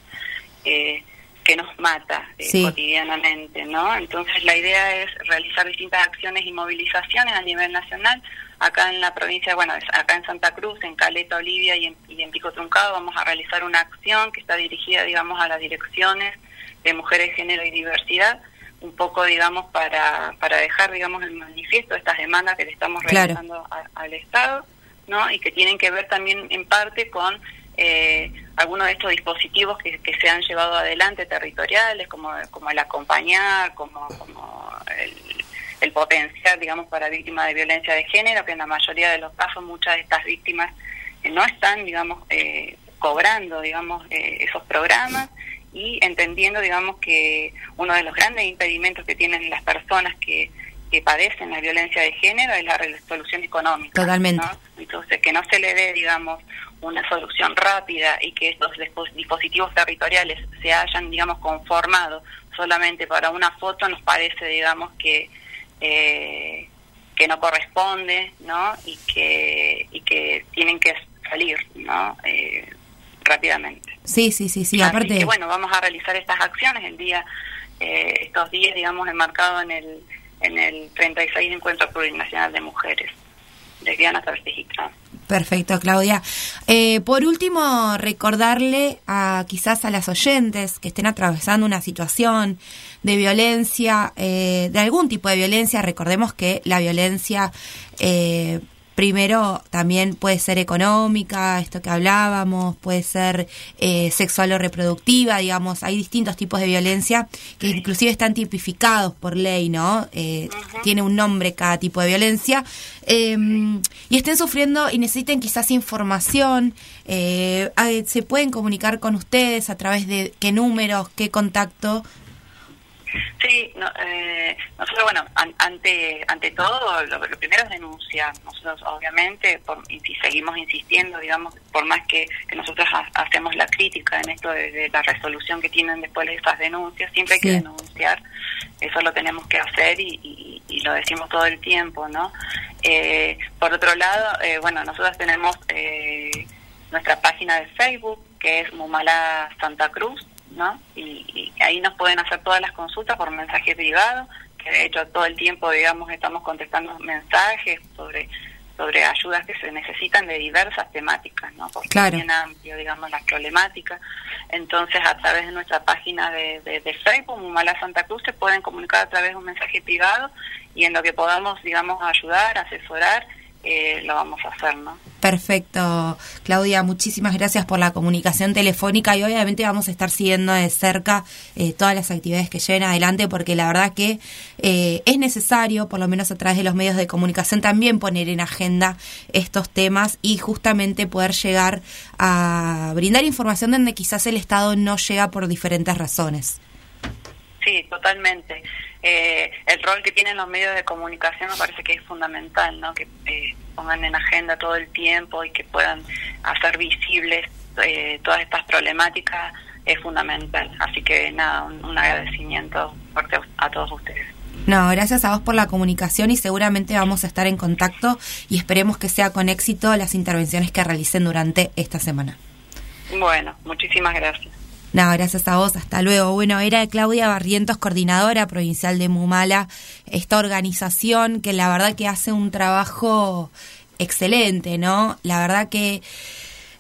eh, que nos mata eh, Sí. cotidianamente, ¿no? Entonces la idea es realizar distintas acciones y movilizaciones a nivel nacional. Acá en la provincia, bueno, acá en Santa Cruz, en Caleta, Olivia y en, y en Pico Truncado vamos a realizar una acción que está dirigida, digamos, a las direcciones de mujeres, género y diversidad, un poco, digamos, para, para dejar, digamos, el manifiesto estas demandas que le estamos Claro. realizando a- al Estado, ¿no? Y que tienen que ver también en parte con eh, algunos de estos dispositivos que, que se han llevado adelante territoriales, como, como el acompañar, como, como el, el potenciar, digamos, para víctimas de violencia de género, que en la mayoría de los casos muchas de estas víctimas eh, no están, digamos, eh, cobrando, digamos, eh, esos programas y entendiendo, digamos, que uno de los grandes impedimentos que tienen las personas que, que padecen la violencia de género es la resolución económica. Totalmente. ¿no? Entonces, que no se le dé, digamos, una solución rápida y que estos dispo- dispositivos territoriales se hayan, digamos, conformado solamente para una foto, nos parece, digamos, que eh, que no corresponde, ¿no? Y que y que tienen que salir, ¿no? Eh, rápidamente. Sí, sí, sí, sí. Así Aparte, que bueno, vamos a realizar estas acciones el día, eh, estos días, digamos, enmarcados en el en el 36 Encuentro Plurinacional de Mujeres, lesbianas, travestis y trans. Perfecto, Claudia. Eh, por último, recordarle a quizás a las oyentes que estén atravesando una situación de violencia, eh, de algún tipo de violencia. Recordemos que la violencia eh, primero también puede ser económica, esto que hablábamos, puede ser eh, sexual o reproductiva, digamos, hay distintos tipos de violencia que inclusive están tipificados por ley, ¿no? Eh, Tiene un nombre cada tipo de violencia. Eh, y estén sufriendo y necesiten quizás información, eh, se pueden comunicar con ustedes a través de qué números, qué contacto. Sí, no, eh, nosotros, bueno, an- ante ante todo, lo, lo primero es denunciar. Nosotros, obviamente, por- y seguimos insistiendo, digamos, por más que, que nosotros ha- hacemos la crítica en esto de, de la resolución que tienen después de estas denuncias, siempre hay que denunciar. Eso lo tenemos que hacer y, y- y lo decimos todo el tiempo, ¿no? Eh, por otro lado, eh, bueno, nosotros tenemos eh, nuestra página de Facebook, que es Mumala Santa Cruz, ¿no? Y, y ahí nos pueden hacer todas las consultas por mensaje privado, que de hecho todo el tiempo, digamos, estamos contestando mensajes sobre sobre ayudas que se necesitan de diversas temáticas, ¿no? Porque Claro. es bien amplio, digamos, las problemáticas. Entonces, a través de nuestra página de, de, de Facebook, Mumala Santa Cruz, se pueden comunicar a través de un mensaje privado y en lo que podamos, digamos, ayudar, asesorar, eh, lo vamos a hacer, ¿no? Perfecto, Claudia, muchísimas gracias por la comunicación telefónica y obviamente vamos a estar siguiendo de cerca eh, todas las actividades que lleven adelante porque la verdad que eh, es necesario, por lo menos a través de los medios de comunicación, también poner en agenda estos temas y justamente poder llegar a brindar información donde quizás el Estado no llega por diferentes razones. Sí, totalmente. Eh, el rol que tienen los medios de comunicación me parece que es fundamental, ¿no? Que eh, pongan en agenda todo el tiempo y que puedan hacer visibles eh, todas estas problemáticas es fundamental. Así que nada, un, un agradecimiento fuerte a, a todos ustedes. No, gracias a vos por la comunicación y seguramente vamos a estar en contacto y esperemos que sea con éxito las intervenciones que realicen durante esta semana. Bueno, muchísimas gracias. No, gracias a vos, hasta luego. Bueno, era Claudia Barrientos, coordinadora provincial de Mumala, esta organización que la verdad que hace un trabajo excelente, ¿no? La verdad que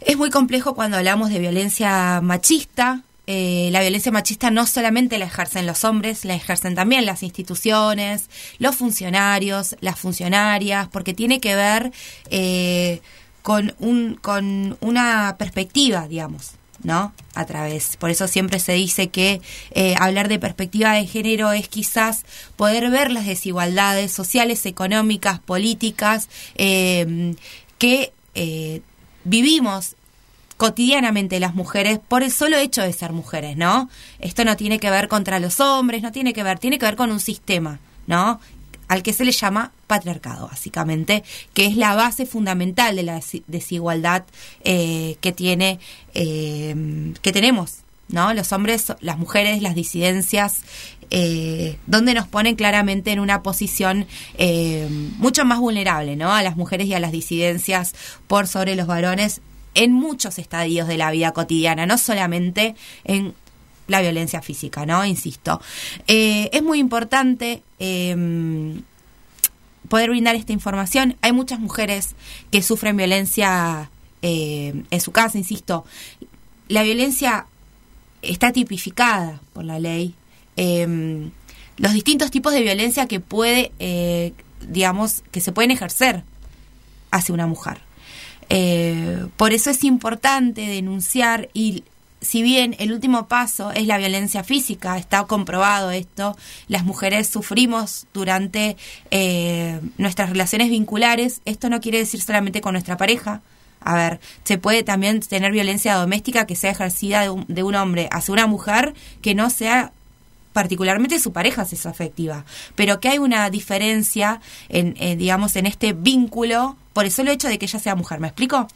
es muy complejo cuando hablamos de violencia machista. Eh, la violencia machista no solamente la ejercen los hombres, la ejercen también las instituciones, los funcionarios, las funcionarias, porque tiene que ver eh, con, un, con una perspectiva, digamos. ¿No? A través. Por eso siempre se dice que eh, hablar de perspectiva de género es quizás poder ver las desigualdades sociales, económicas, políticas eh, que eh, vivimos cotidianamente las mujeres por el solo hecho de ser mujeres, ¿no? Esto no tiene que ver contra los hombres, no tiene que ver, tiene que ver con un sistema, ¿no? Al que se le llama patriarcado, básicamente, que es la base fundamental de la des- desigualdad eh, que tiene, eh, que tenemos, ¿no? Los hombres, las mujeres, las disidencias, eh, donde nos ponen claramente en una posición mucho más vulnerable, ¿no? A las mujeres y a las disidencias por sobre los varones en muchos estadios de la vida cotidiana, no solamente en la violencia física, ¿no? Insisto. Eh, es muy importante eh, poder brindar esta información. Hay muchas mujeres que sufren violencia eh, en su casa, insisto. La violencia está tipificada por la ley. Eh, los distintos tipos de violencia que puede, eh, digamos, que se pueden ejercer hacia una mujer. Por eso es importante denunciar y si bien el último paso es la violencia física, está comprobado esto, las mujeres sufrimos durante eh, nuestras relaciones vinculares, esto no quiere decir solamente con nuestra pareja. A ver, se puede también tener violencia doméstica que sea ejercida de un, de un hombre hacia una mujer que no sea particularmente su pareja sexoafectiva, pero que hay una diferencia en, eh, digamos, en este vínculo por el solo hecho de que ella sea mujer. ¿Me explico?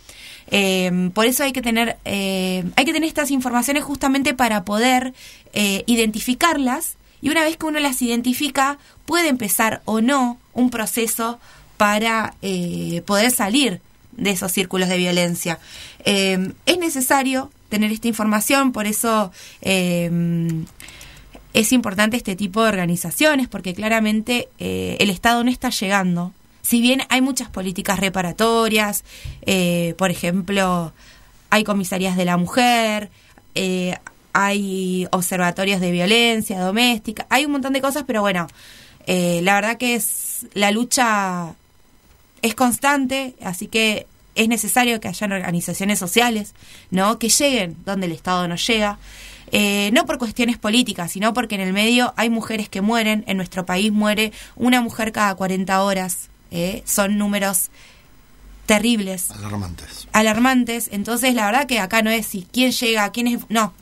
Eh, por eso hay que tener, eh, hay que tener estas informaciones justamente para poder eh, identificarlas y una vez que uno las identifica puede empezar o no un proceso para eh, poder salir de esos círculos de violencia. Eh, es necesario tener esta información, por eso es importante este tipo de organizaciones, porque claramente eh, el Estado no está llegando. Si bien hay muchas políticas reparatorias, eh, por ejemplo, hay comisarías de la mujer, eh, hay observatorios de violencia doméstica, hay un montón de cosas, pero bueno, la verdad que es la lucha es constante, así que es necesario que hayan organizaciones sociales, ¿no? Que lleguen donde el Estado no llega. Eh, no por cuestiones políticas, sino porque en el medio hay mujeres que mueren. En nuestro país muere una mujer cada 40 horas. ¿eh? Son números terribles, Alarmantes. alarmantes. Entonces, la verdad que acá no es si quién llega, quién es. No.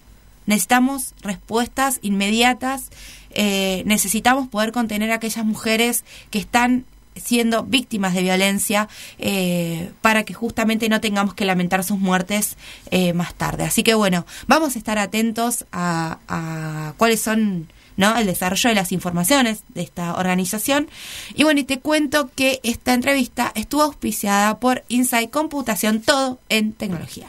Necesitamos respuestas inmediatas eh, necesitamos poder contener a aquellas mujeres que están siendo víctimas de violencia eh, para que justamente no tengamos que lamentar sus muertes eh, más tarde. Así que bueno, vamos a estar atentos a, cuáles son ¿no? el desarrollo de las informaciones de esta organización. Y bueno, y te cuento que esta entrevista estuvo auspiciada por Insight Computación, todo en tecnología.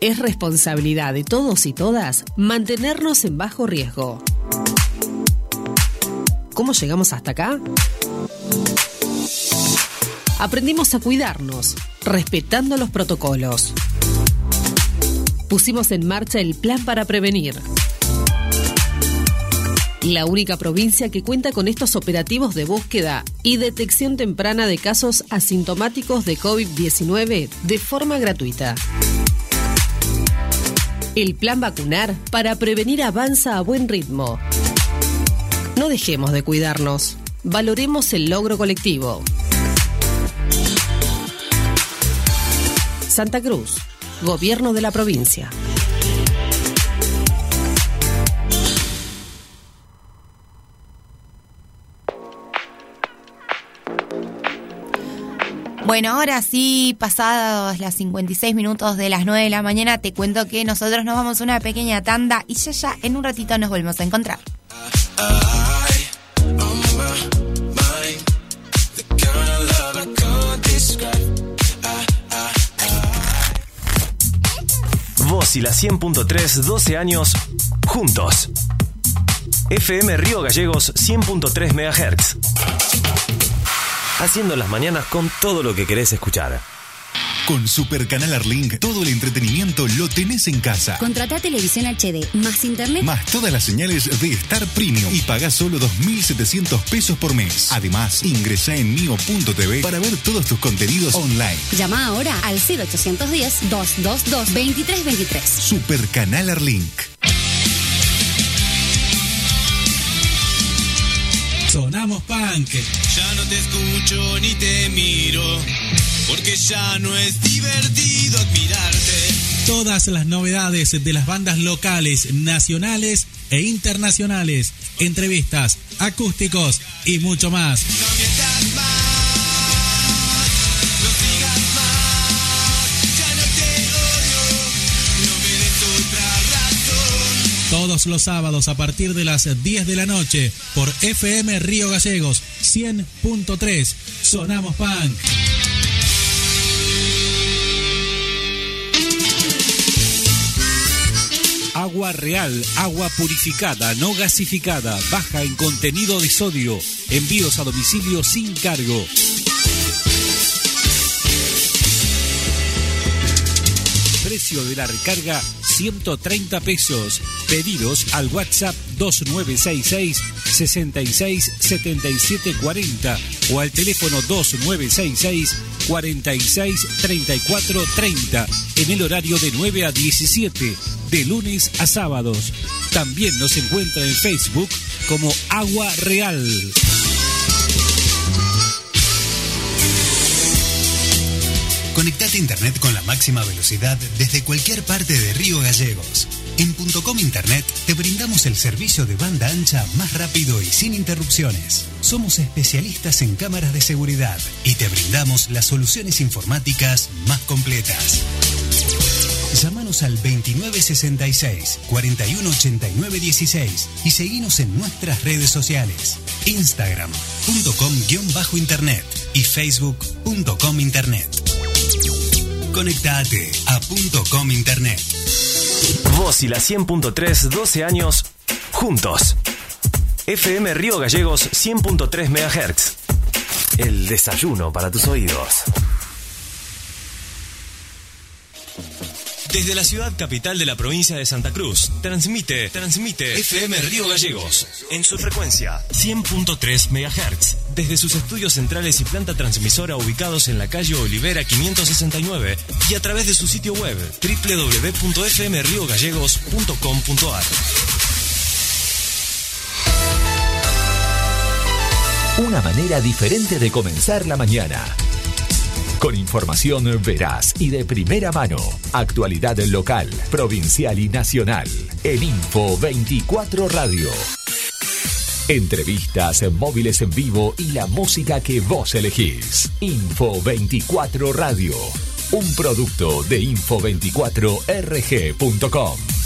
Es responsabilidad de todos y todas mantenernos en bajo riesgo. ¿Cómo llegamos hasta acá? Aprendimos a cuidarnos, respetando los protocolos. Pusimos en marcha el plan para prevenir. La única provincia que cuenta con estos operativos de búsqueda y detección temprana de casos asintomáticos de COVID-19 de forma gratuita. El plan vacunar para prevenir avanza a buen ritmo. No dejemos de cuidarnos. Valoremos el logro colectivo. Santa Cruz, Gobierno de la provincia. Bueno, ahora sí, pasados las 56 minutos de las 9 de la mañana, te cuento que nosotros nos vamos a una pequeña tanda y ya ya en un ratito nos volvemos a encontrar. Vos y la 100.3, 12 años juntos. FM Río Gallegos 100.3 MHz. Haciendo las mañanas con todo lo que querés escuchar. Con Super Canal Arlink, todo el entretenimiento lo tenés en casa. Contrata televisión HD más internet Más todas las señales de Star Premium y pagás solo 2.700 pesos por mes. Además, ingresa en mio.tv para ver todos tus contenidos online. Llama ahora al 0810-222-2323. Super Canal Arlink. Sonamos punk. Ya no te escucho ni te miro, porque ya no es divertido admirarte. Todas las novedades de las bandas locales, nacionales e internacionales, entrevistas, acústicos y mucho más. Todos los sábados a partir de las 10 de la noche por FM Río Gallegos 100.3. Sonamos Punk. Agua real, agua purificada, no gasificada, baja en contenido de sodio. Envíos a domicilio sin cargo. Precio de la recarga 130 pesos. Pedidos al WhatsApp 2966 66 77 40 o al teléfono 2966 46 34 30 en el horario de 9 a 17 de lunes a sábados. También nos encuentra en Facebook como Agua Real. Conectate a Internet con la máxima velocidad desde cualquier parte de Río Gallegos. En .com Internet te brindamos el servicio de banda ancha más rápido y sin interrupciones. Somos especialistas en cámaras de seguridad y te brindamos las soluciones informáticas más completas. Llámanos al 2966 418916 y seguinos en nuestras redes sociales. Instagram.com-internet y Facebook.com Internet. Conectate a .com Internet. Vos y la 100.3, 12 años juntos. FM Río Gallegos 100.3 MHz. El desayuno para tus oídos. Desde la ciudad capital de la provincia de Santa Cruz, transmite, transmite FM Río Gallegos en su frecuencia 100.3 MHz. Desde sus estudios centrales y planta transmisora ubicados en la calle Olivera 569 y a través de su sitio web www.fmriogallegos.com.ar. Una manera diferente de comenzar la mañana. Con información veraz y de primera mano. Actualidad local, provincial y nacional. En Info 24 Radio. Entrevistas, móviles en vivo y la música que vos elegís. Info 24 Radio. Un producto de info24rg.com.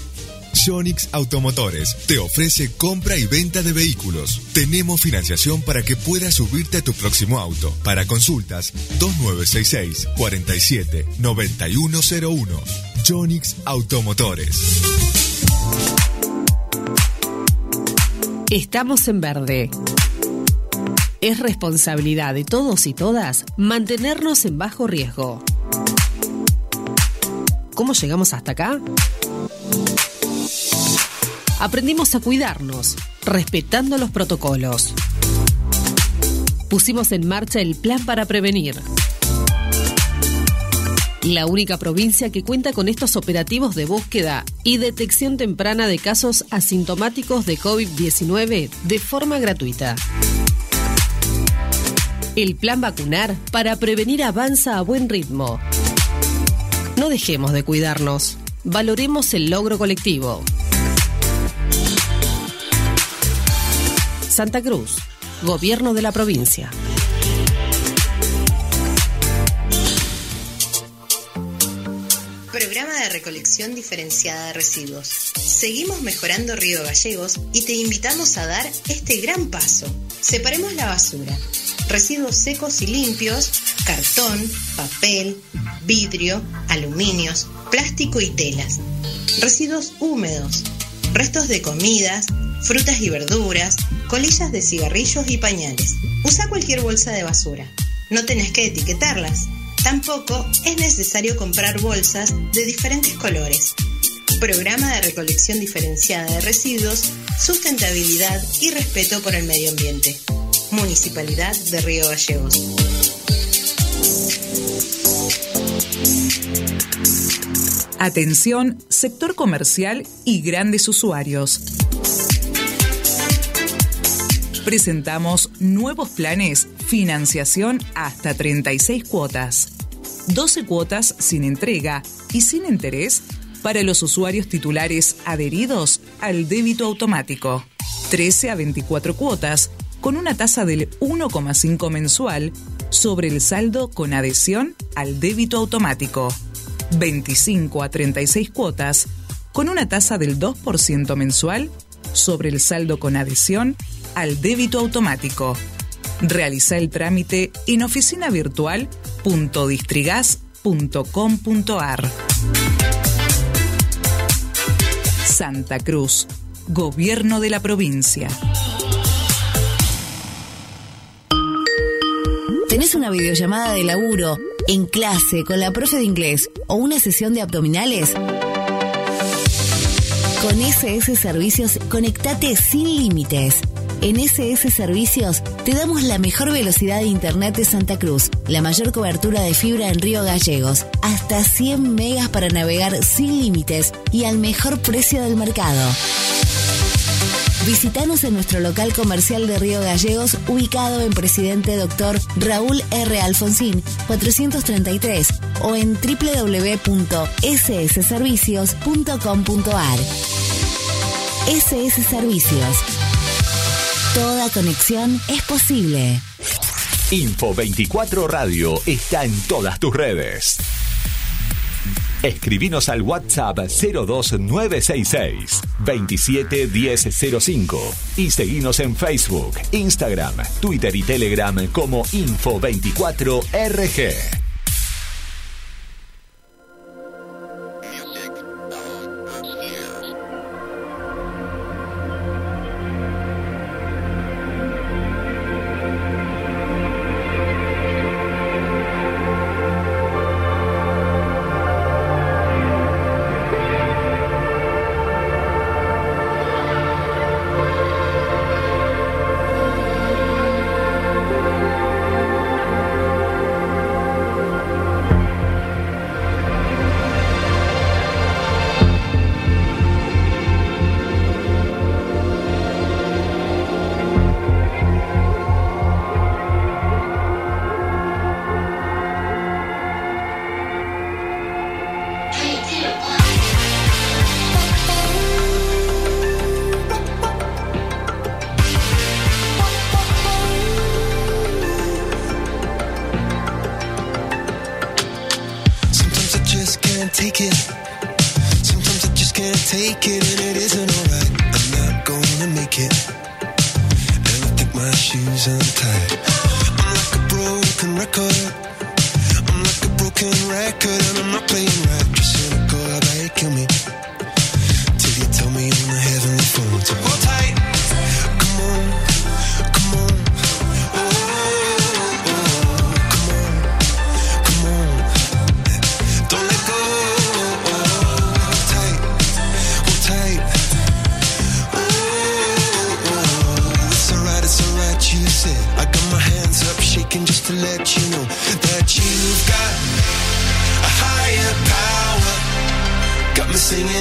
Sonix Automotores te ofrece compra y venta de vehículos. Tenemos financiación para que puedas subirte a tu próximo auto. Para consultas, 2966 47 9101. Jonix Automotores. Estamos en verde. Es responsabilidad de todos y todas mantenernos en bajo riesgo. ¿Cómo llegamos hasta acá? Aprendimos a cuidarnos, respetando los protocolos. Pusimos en marcha el plan para prevenir. La única provincia que cuenta con estos operativos de búsqueda y detección temprana de casos asintomáticos de COVID-19 de forma gratuita. El plan vacunar para prevenir avanza a buen ritmo. No dejemos de cuidarnos. Valoremos el logro colectivo. Santa Cruz, Gobierno de la provincia. Programa de recolección diferenciada de residuos. Seguimos mejorando Río Gallegos y te invitamos a dar este gran paso. Separemos la basura. Residuos secos y limpios, cartón, papel, vidrio, aluminios, plástico y telas. Residuos húmedos, restos de comidas, frutas y verduras, colillas de cigarrillos y pañales. Usa cualquier bolsa de basura. No tenés que etiquetarlas. Tampoco es necesario comprar bolsas de diferentes colores. Programa de recolección diferenciada de residuos, sustentabilidad y respeto por el medio ambiente. Municipalidad de Río Gallegos. Atención, sector comercial y grandes usuarios. Presentamos nuevos planes, financiación hasta 36 cuotas, 12 cuotas sin entrega y sin interés para los usuarios titulares adheridos al débito automático, 13 a 24 cuotas con una tasa del 1,5 mensual sobre el saldo con adhesión al débito automático. 25 a 36 cuotas con una tasa del 2% mensual sobre el saldo con adhesión al débito automático. Realiza el trámite en oficinavirtual.distrigas.com.ar. Santa Cruz, Gobierno de la provincia. ¿Tenés una videollamada de laburo, en clase, con la profe de inglés o una sesión de abdominales? Con SS Servicios, conectate sin límites. En SS Servicios te damos la mejor velocidad de Internet de Santa Cruz, la mayor cobertura de fibra en Río Gallegos, hasta 100 megas para navegar sin límites y al mejor precio del mercado. Visítanos en nuestro local comercial de Río Gallegos, ubicado en Presidente Dr. Raúl R. Alfonsín, 433, o en www.ssservicios.com.ar. SS Servicios. Toda conexión es posible. Info24 Radio está en todas tus redes. Escribinos al WhatsApp 02966 271005 y seguinos en Facebook, Instagram, Twitter y Telegram como Info24RG.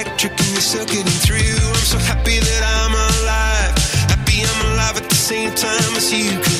electric and you're still through. I'm so happy that I'm alive. Happy I'm alive at the same time as you.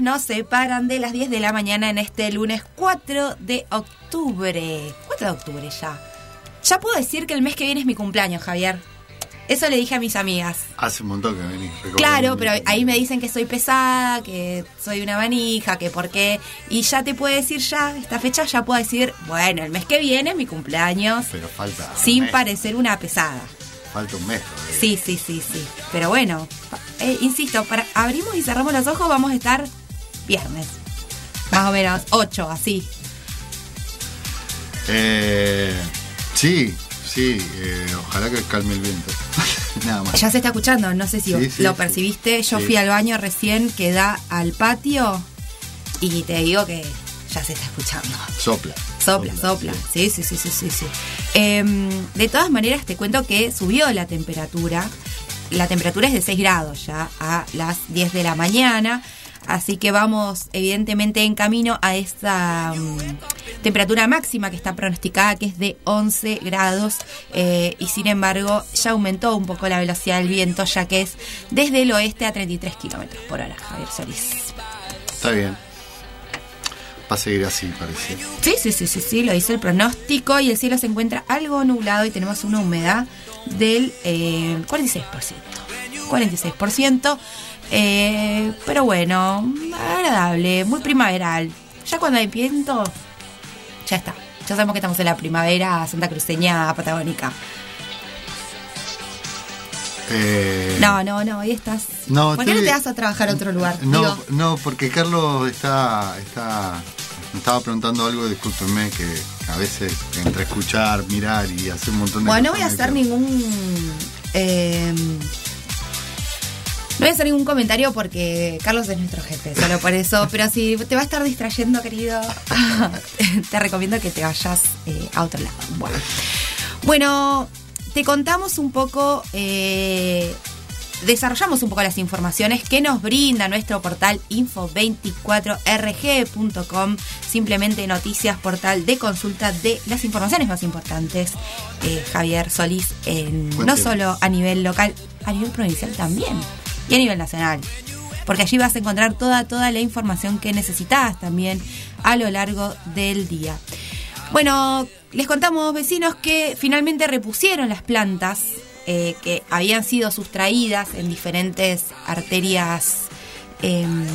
Minutos nos separan de las 10 de la mañana en este lunes 4 de octubre. 4 de octubre ya. Ya puedo decir que el mes que viene es mi cumpleaños, Javier. Eso le dije a mis amigas. Hace un montón que venís. Claro, pero ahí me dicen que soy pesada, que soy una manija, que por qué. Y ya te puedo decir ya, esta fecha ya puedo decir, bueno, el mes que viene es mi cumpleaños, Pero falta. sin parecer una pesada. Falta un mes. todavía. Sí, sí, sí, sí. Pero bueno, eh, insisto, para abrimos y cerramos los ojos vamos a estar viernes. Más o menos, 8, así. Eh, sí, sí. eh, ojalá que calme el viento. Nada más. Ya se está escuchando, no sé si Sí, sí, lo percibiste. Yo Sí. fui al baño recién que da al patio y te digo que ya se está escuchando. Sopla. Sopla, sopla. Sí, sí, sí, sí, sí. sí. Em, de todas maneras, te cuento que subió la temperatura. La temperatura es de 6 grados ya a las 10 de la mañana. Así que vamos, evidentemente, en camino a esta mm, temperatura máxima que está pronosticada, que es de 11 grados. eh, y sin embargo, ya aumentó un poco la velocidad del viento, ya que es desde el oeste a 33 kilómetros por hora, Javier Solís. Está bien. Va a seguir así, parece. Sí, sí, sí, sí, sí, lo dice el pronóstico y el cielo se encuentra algo nublado y tenemos una humedad del eh, 46%. 46%. Eh, pero bueno, agradable, muy primaveral. Ya cuando hay viento, ya está. Ya sabemos que estamos en la primavera santa cruceña patagónica. Eh, No, no, no, ahí estás. No, ¿Por qué no te vas a trabajar a otro lugar? No, Digo, no, porque Carlos está, está, me estaba preguntando algo, discúlpenme, que a veces entre escuchar, mirar y hacer un montón de Bueno, no voy a hacer ningún. eh, no voy a hacer ningún comentario porque Carlos es nuestro jefe, solo por eso. Pero si te va a estar distrayendo, querido, te recomiendo que te vayas eh, a otro lado. Bueno, bueno te contamos un poco. eh, Desarrollamos un poco las informaciones que nos brinda nuestro portal info24rg.com, simplemente noticias, portal de consulta de las informaciones más importantes. Eh, Javier Solís, en- no solo a nivel local, a nivel provincial también y a nivel nacional. Porque allí vas a encontrar toda, toda la información que necesitas también a lo largo del día. Bueno, les contamos, vecinos, que finalmente repusieron las plantas eh, que habían sido sustraídas en diferentes arterias. em,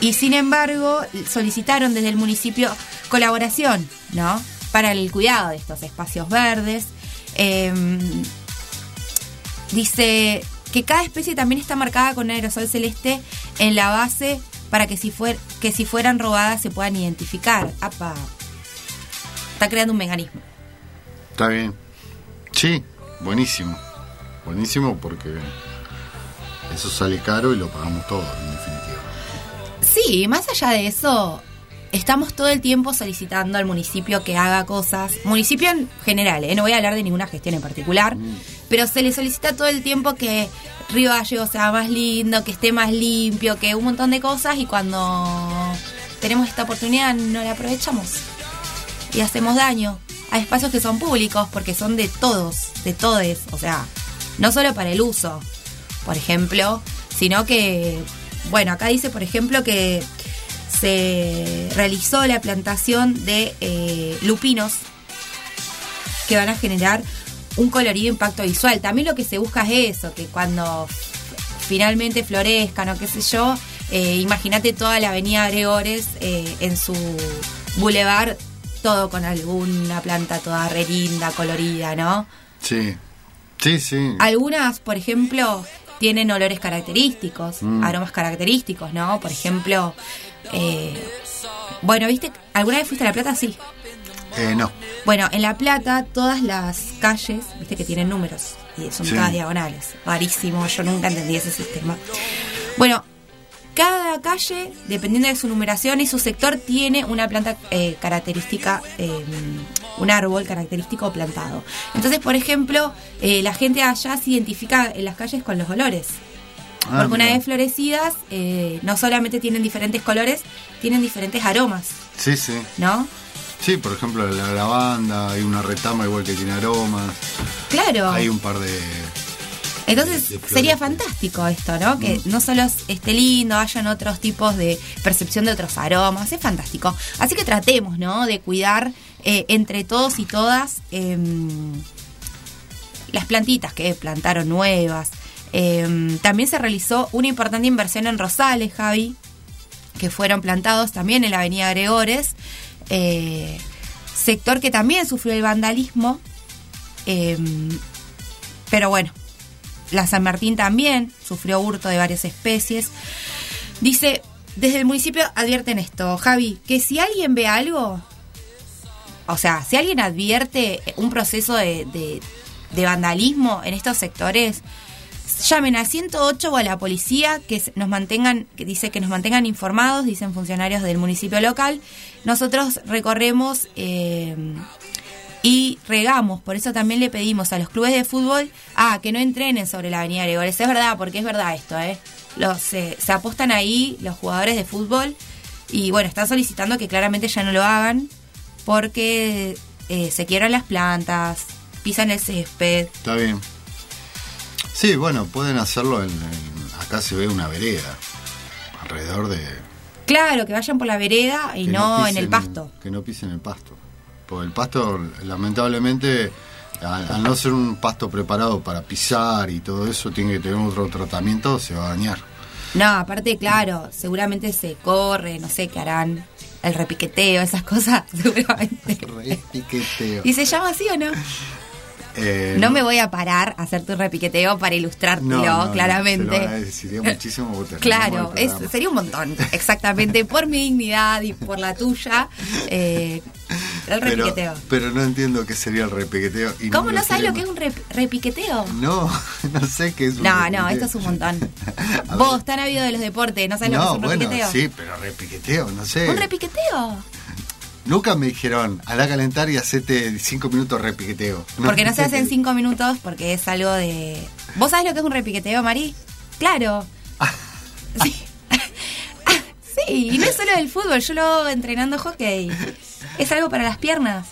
y sin embargo, solicitaron desde el municipio colaboración, ¿no? Para el cuidado de estos espacios verdes. Em, dice que cada especie también está marcada con aerosol celeste en la base para que si, fuer- que si fueran robadas se puedan identificar. Apa. Está creando un mecanismo. Está bien. Sí, buenísimo. Buenísimo porque eso sale caro y lo pagamos todo, en definitiva. Sí, más allá de eso, estamos todo el tiempo solicitando al municipio que haga cosas. Municipio en general, ¿eh? no voy a hablar de ninguna gestión en particular, pero se le solicita todo el tiempo que Río Gallego sea más lindo, que esté más limpio, que un montón de cosas y cuando tenemos esta oportunidad no la aprovechamos y hacemos daño a espacios que son públicos porque son de todos, de todes, o sea, no solo para el uso, por ejemplo, sino que, bueno, acá dice, por ejemplo, que se realizó la plantación de eh, lupinos que van a generar un colorido impacto visual. También lo que se busca es eso, que cuando finalmente florezcan o qué sé yo, eh, imagínate toda la avenida Gregores eh, en su boulevard, todo con alguna planta toda re linda, colorida, ¿no? Sí. Sí, sí. Algunas, por ejemplo, tienen olores característicos, Mm. aromas característicos, ¿no? Por ejemplo, eh, bueno, ¿viste? ¿Alguna vez fuiste a La Plata? Sí. Eh, no. Bueno, en La Plata todas las calles, viste que tienen números y son Sí. todas diagonales. Rarísimo, yo nunca entendí ese sistema. Bueno, cada calle, dependiendo de su numeración y su sector, tiene una planta eh, característica, eh, un árbol característico plantado. Entonces, por ejemplo, eh, la gente allá se identifica en las calles con los olores. Ah, Porque una vez florecidas, eh, no solamente tienen diferentes colores, tienen diferentes aromas, Sí, sí. ¿no? Sí, por ejemplo, la lavanda, hay una retama igual que tiene aromas. Claro. Hay un par de. Entonces de sería fantástico esto, ¿no? Que no solo esté lindo, hayan otros tipos de percepción de otros aromas, es fantástico. Así que tratemos, ¿no? De cuidar eh, entre todos y todas em, las plantitas que plantaron nuevas. Em, también se realizó una importante inversión en rosales, Javi, que fueron plantados también en la avenida Gregores, eh, sector que también sufrió el vandalismo, em, pero bueno, la San Martín también sufrió hurto de varias especies. Dice, desde el municipio advierten esto, Javi, que si alguien ve algo, o sea, si alguien advierte un proceso de, vandalismo en estos sectores, llamen al 108 o a la policía que nos mantengan, que dice que nos mantengan informados, dicen funcionarios del municipio local. Nosotros recorremos eh, y regamos, por eso también le pedimos a los clubes de fútbol ah, que no entrenen sobre la avenida Gregores. Es verdad, porque es verdad esto, ¿eh? Los, se, se apostan ahí los jugadores de fútbol y bueno, están solicitando que claramente ya no lo hagan porque eh, se quiebran las plantas, pisan el césped. Está bien. Sí, bueno, pueden hacerlo en, en- Acá se ve una vereda. Alrededor de. Claro, que vayan por la vereda y no, en el pasto. Que no pisen el pasto. Porque el pasto, lamentablemente, al, al no ser un pasto preparado para pisar y todo eso, tiene que tener otro tratamiento, se va a dañar. No, aparte, claro, seguramente se corre, no sé qué harán, el repiqueteo, esas cosas, seguramente. Repiqueteo. ¿Y se llama así o no? Eh, No me voy a parar a hacer tu repiqueteo para ilustrártelo, no, no, claramente. se lo agradecería muchísimo. terminamos Claro, es, sería un montón, exactamente, por mi dignidad y por la tuya, eh, el repiqueteo. pero no entiendo qué sería el repiqueteo. y ¿Cómo no sabes lo que es un rep- repiqueteo? No, no sé qué es un No, repiqueteo. no, esto es un montón. Vos, tan habido de los deportes, ¿no sabes lo que es un bueno, repiqueteo? sí, pero repiqueteo, no sé. ¿Un repiqueteo? Nunca me dijeron, anda a calentar y hacete cinco minutos repiqueteo. Porque no se hace en cinco minutos, porque es algo de... ¿Vos sabés lo que es un repiqueteo, Mari? Claro. Sí. Ah, sí, y no es solo del fútbol, yo lo hago entrenando hockey. Es algo para las piernas.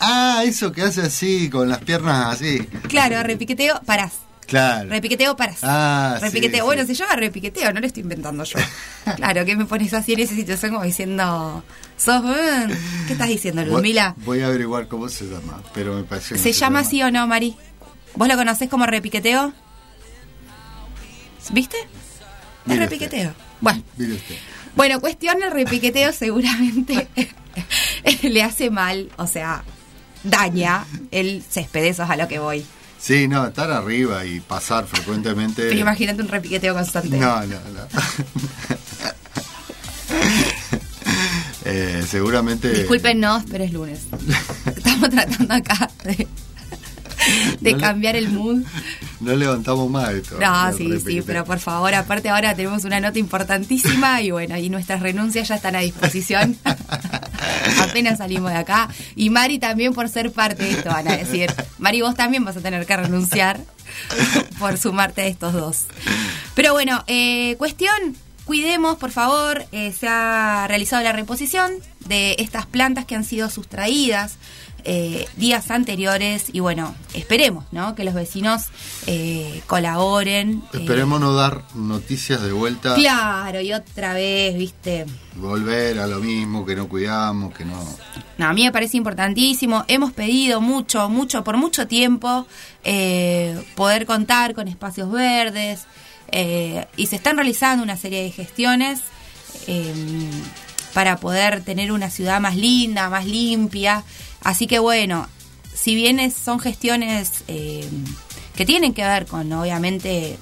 Ah, eso que hace así, con las piernas así. Claro, repiqueteo, parás. Claro. Repiqueteo, parás. Ah, repiqueteo, sí, bueno, sí. se llama repiqueteo, no lo estoy inventando yo. claro, que me pones así en esa situación como diciendo... ¿Sos... ¿Qué estás diciendo, Ludmila? Voy a averiguar cómo se llama, pero me parece ¿Se llama así o no, Mari? ¿Vos lo conocés como repiqueteo? ¿Viste? Es repiqueteo. Bueno, Mire usted. bueno, cuestión el repiqueteo seguramente le hace mal, o sea, daña el césped, eso es a lo que voy. Sí, no, estar arriba y pasar frecuentemente. Pero imagínate un repiqueteo constante. No, no, no. Eh, seguramente. Discúlpenos, pero es lunes. Estamos tratando acá de, de No le- cambiar el mood. No levantamos más esto. No, sí, sí, pero por favor, aparte ahora tenemos una nota importantísima y bueno, y nuestras renuncias ya están a disposición. apenas salimos de acá. Y Mari también por ser parte de esto, van a decir. Mari, vos también vas a tener que renunciar por sumarte a estos dos. Pero bueno, eh, cuestión, cuidemos, por favor, eh, se ha realizado la reposición de estas plantas que han sido sustraídas eh, días anteriores y bueno, esperemos, ¿no? Que los vecinos eh, colaboren. eh, Esperemos no dar noticias de vuelta. Claro, y otra vez, viste. Volver a lo mismo, que no cuidamos, que no. No, a mí me parece importantísimo. Hemos pedido mucho, mucho, por mucho tiempo, poder contar con espacios verdes y se están realizando una serie de gestiones para poder tener una ciudad más linda, más limpia. Así que bueno, si bien son gestiones eh, que tienen que ver con, obviamente,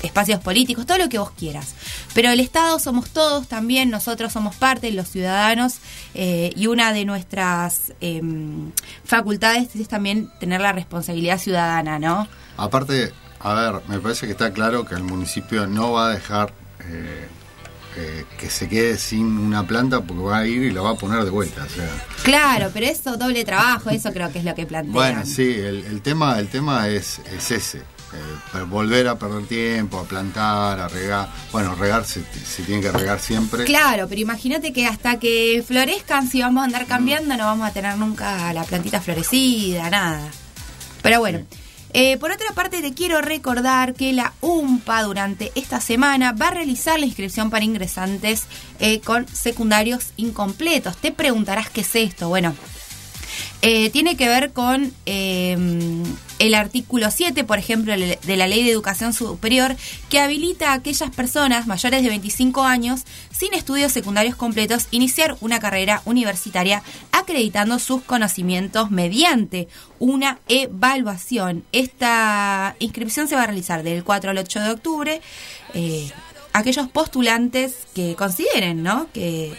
espacios políticos, todo lo que vos quieras. Pero el Estado somos todos también, nosotros somos parte, los ciudadanos, eh, y una de nuestras em, facultades es también tener la responsabilidad ciudadana, ¿no? Aparte, a ver, me parece que está claro que el municipio no va a dejar eh, eh, que se quede sin una planta porque va a ir y la va a poner de vuelta. O sea, Claro, pero eso, doble trabajo, eso creo que es lo que plantean. bueno, sí, el, el tema, el tema es, es ese. eh, volver a perder tiempo, a plantar, a regar. Bueno, regar se, se tiene que regar siempre. Claro, pero imagínate que hasta que florezcan, si vamos a andar cambiando, no vamos a tener nunca la plantita florecida, nada. Pero bueno. Eh, por otra parte, te quiero recordar que la UMPA durante esta semana va a realizar la inscripción para ingresantes eh, con secundarios incompletos. Te preguntarás qué es esto. Bueno, eh, tiene que ver con eh, el artículo 7, por ejemplo, de la Ley de Educación Superior, que habilita a aquellas personas mayores de 25 años sin estudios secundarios completos iniciar una carrera universitaria acreditando sus conocimientos mediante una evaluación. Esta inscripción se va a realizar del 4 al 8 de octubre. Eh, aquellos postulantes que consideren, ¿no? Que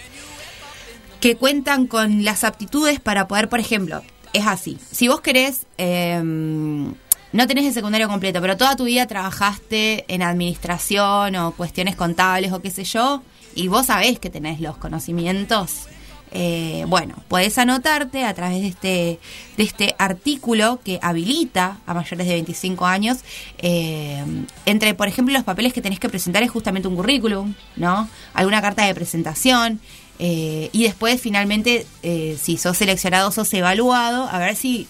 que cuentan con las aptitudes para poder, por ejemplo, es así. Si vos querés, eh, no tenés el secundario completo, pero toda tu vida trabajaste en administración o cuestiones contables o qué sé yo, y vos sabés que tenés los conocimientos, eh, bueno, podés anotarte a través de este, de este artículo que habilita a mayores de 25 años. eh, entre, por ejemplo, los papeles que tenés que presentar es justamente un currículum, ¿no? Alguna carta de presentación. Eh, y después, finalmente, eh, si sos seleccionado, sos evaluado, a ver si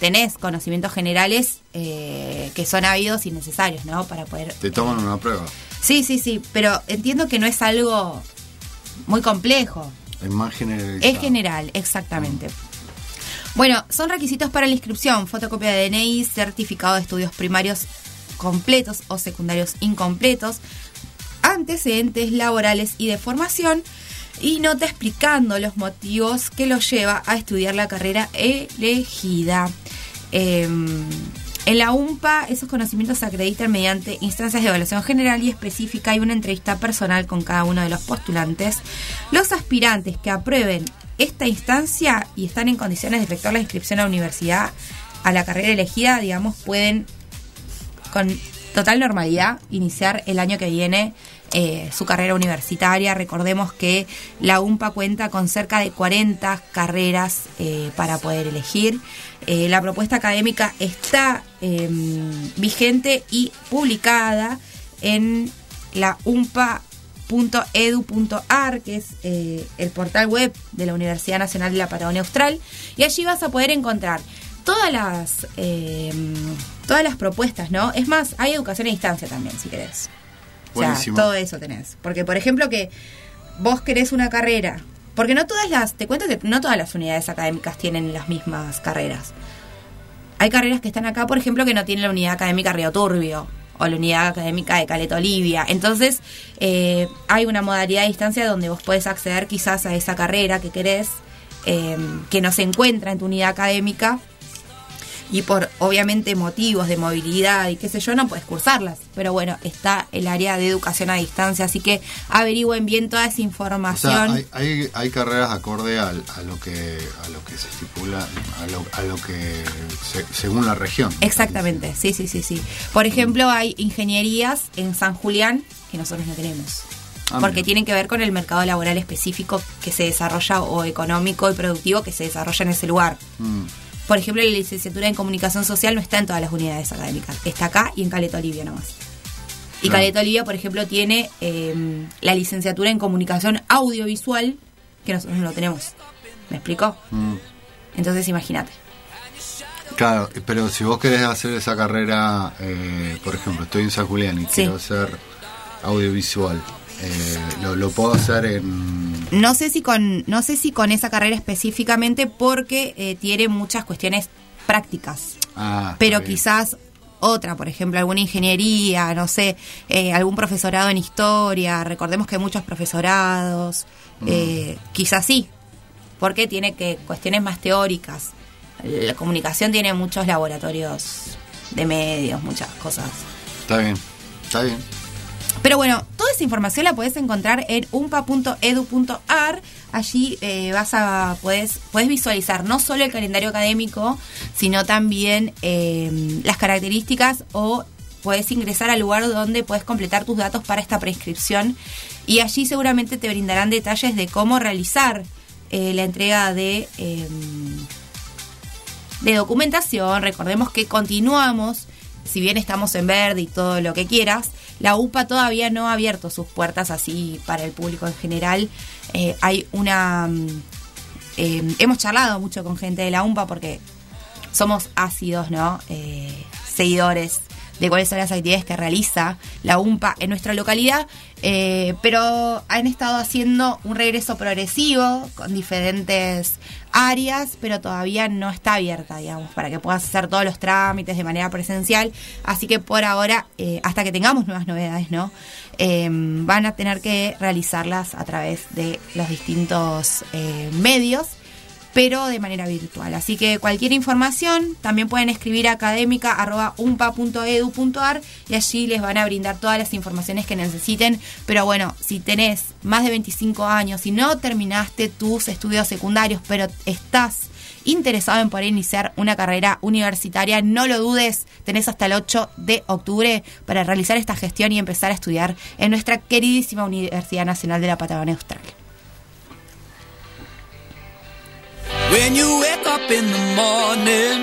tenés conocimientos generales eh, que son habidos y necesarios, ¿no? Para poder Te toman una prueba. Sí, sí, sí, pero entiendo que no es algo muy complejo. Es más generalizado. Es general, exactamente. Bueno, son requisitos para la inscripción, fotocopia de DNI, certificado de estudios primarios completos o secundarios incompletos, antecedentes laborales y de formación, y nota explicando los motivos que los lleva a estudiar la carrera elegida. Em, en la UMPA esos conocimientos se acreditan mediante instancias de evaluación general y específica y una entrevista personal con cada uno de los postulantes. Los aspirantes que aprueben esta instancia y están en condiciones de efectuar la inscripción a la universidad, a la carrera elegida, digamos, pueden con total normalidad iniciar el año que viene eh, su carrera universitaria. Recordemos que la UMPA cuenta con cerca de 40 carreras eh, para poder elegir. Eh, la propuesta académica está eh, vigente y publicada en la umpa.edu.ar, que es el portal web de la Universidad Nacional de la Patagonia Austral, y allí vas a poder encontrar todas las eh, todas las propuestas, ¿no? Es más, hay educación a distancia también, si querés. O sea, Buenísimo. todo eso tenés. Porque, por ejemplo, que vos querés una carrera. Porque no todas las. Te cuento que no todas las unidades académicas tienen las mismas carreras. Hay carreras que están acá, por ejemplo, que no tienen la unidad académica Río Turbio o la unidad académica de Caleta Olivia. Entonces, eh, hay una modalidad de distancia donde vos podés acceder quizás a esa carrera que querés, eh, que no se encuentra en tu unidad académica y por obviamente motivos de movilidad y qué sé yo, no puedes cursarlas. Pero bueno, está el área de educación a distancia, así que averigüen bien toda esa O sea, información. hay, hay, hay carreras acorde a, lo que a lo que se estipula, a lo, a lo que se- según la región. Exactamente, sí, sí, sí, sí. Por ejemplo, hay ingenierías en San Julián que nosotros no tenemos. Ah, porque mira. tienen que ver con el mercado laboral específico que se desarrolla o económico y productivo que se desarrolla en ese lugar. Mm. Por ejemplo, la licenciatura en comunicación social no está en todas las unidades académicas, está acá y en Caleta Olivia nomás. Y Claro. Caleta Olivia, por ejemplo, tiene eh, la licenciatura en comunicación audiovisual que nosotros no lo tenemos. ¿Me explicó? Mm. Entonces, imagínate. Claro, pero si vos querés hacer esa carrera, eh, por ejemplo, estoy en San Julián y Sí. quiero hacer audiovisual, eh, lo, lo puedo hacer en... No sé si con, no sé si con esa carrera específicamente porque eh, tiene muchas cuestiones prácticas. Ah, pero bien. quizás otra, por ejemplo, alguna ingeniería, no sé, eh, algún profesorado en historia, recordemos que hay muchos profesorados, Mm. eh, quizás sí, porque tiene que cuestiones más teóricas. La comunicación tiene muchos laboratorios de medios, muchas cosas. Está bien, está bien. Pero bueno, toda esa información la puedes encontrar en umpa.edu.ar. Allí eh, vas a puedes, puedes visualizar no solo el calendario académico, sino también eh, las características o puedes ingresar al lugar donde puedes completar tus datos para esta prescripción y allí seguramente te brindarán detalles de cómo realizar eh, la entrega de eh, de documentación. Recordemos que continuamos, si bien estamos en verde y todo lo que quieras, la UPA todavía no ha abierto sus puertas así para el público en general. Eh, hay una... mm, eh, hemos charlado mucho con gente de la UMPA porque somos ácidos, ¿no? Eh, seguidores de cuáles son las actividades que realiza la UMPA en nuestra localidad, eh, pero han estado haciendo un regreso progresivo con diferentes áreas, pero todavía no está abierta, digamos, para que puedas hacer todos los trámites de manera presencial. Así que por ahora, eh, hasta que tengamos nuevas novedades, ¿no? Eh, van a tener que realizarlas a través de los distintos eh, medios pero de manera virtual. Así que cualquier información también pueden escribir a académica.umpa.edu.ar y allí les van a brindar todas las informaciones que necesiten. Pero bueno, si tenés más de 25 años y no terminaste tus estudios secundarios, pero estás interesado en poder iniciar una carrera universitaria, no lo dudes, tenés hasta el 8 de octubre para realizar esta gestión y empezar a estudiar en nuestra queridísima Universidad Nacional de la Patagonia Austral. When you wake up in the morning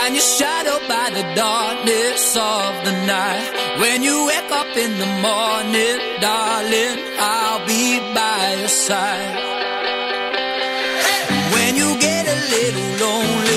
and you're shadowed by the darkness of the night. When you wake up in the morning, darling, I'll be by your side. When you get a little lonely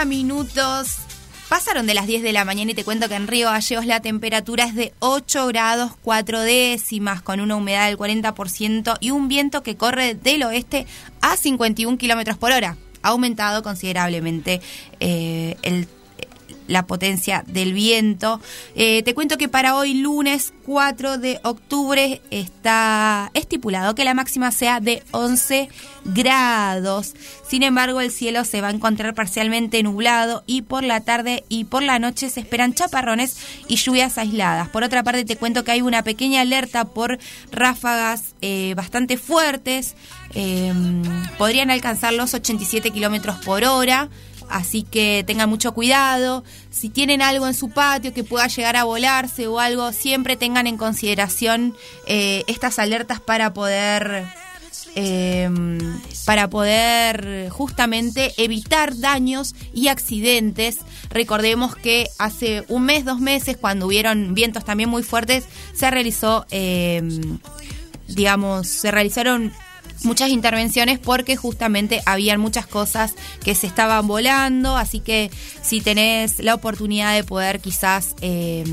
30 minutos. Pasaron de las 10 de la mañana y te cuento que en Río Gallegos la temperatura es de 8 grados 4 décimas, con una humedad del 40% y un viento que corre del oeste a 51 kilómetros por hora. Ha aumentado considerablemente eh, el la potencia del viento. Eh, te cuento que para hoy, lunes 4 de octubre, está estipulado que la máxima sea de 11 grados. Sin embargo, el cielo se va a encontrar parcialmente nublado y por la tarde y por la noche se esperan chaparrones y lluvias aisladas. Por otra parte, te cuento que hay una pequeña alerta por ráfagas eh, bastante fuertes. Eh, podrían alcanzar los 87 kilómetros por hora así que tengan mucho cuidado. Si tienen algo en su patio que pueda llegar a volarse o algo, siempre tengan en consideración eh, estas alertas para poder eh, para poder justamente evitar daños y accidentes. Recordemos que hace un mes, dos meses, cuando hubieron vientos también muy fuertes, se realizó, eh, digamos, se realizaron muchas intervenciones porque justamente habían muchas cosas que se estaban volando, así que si tenés la oportunidad de poder quizás eh,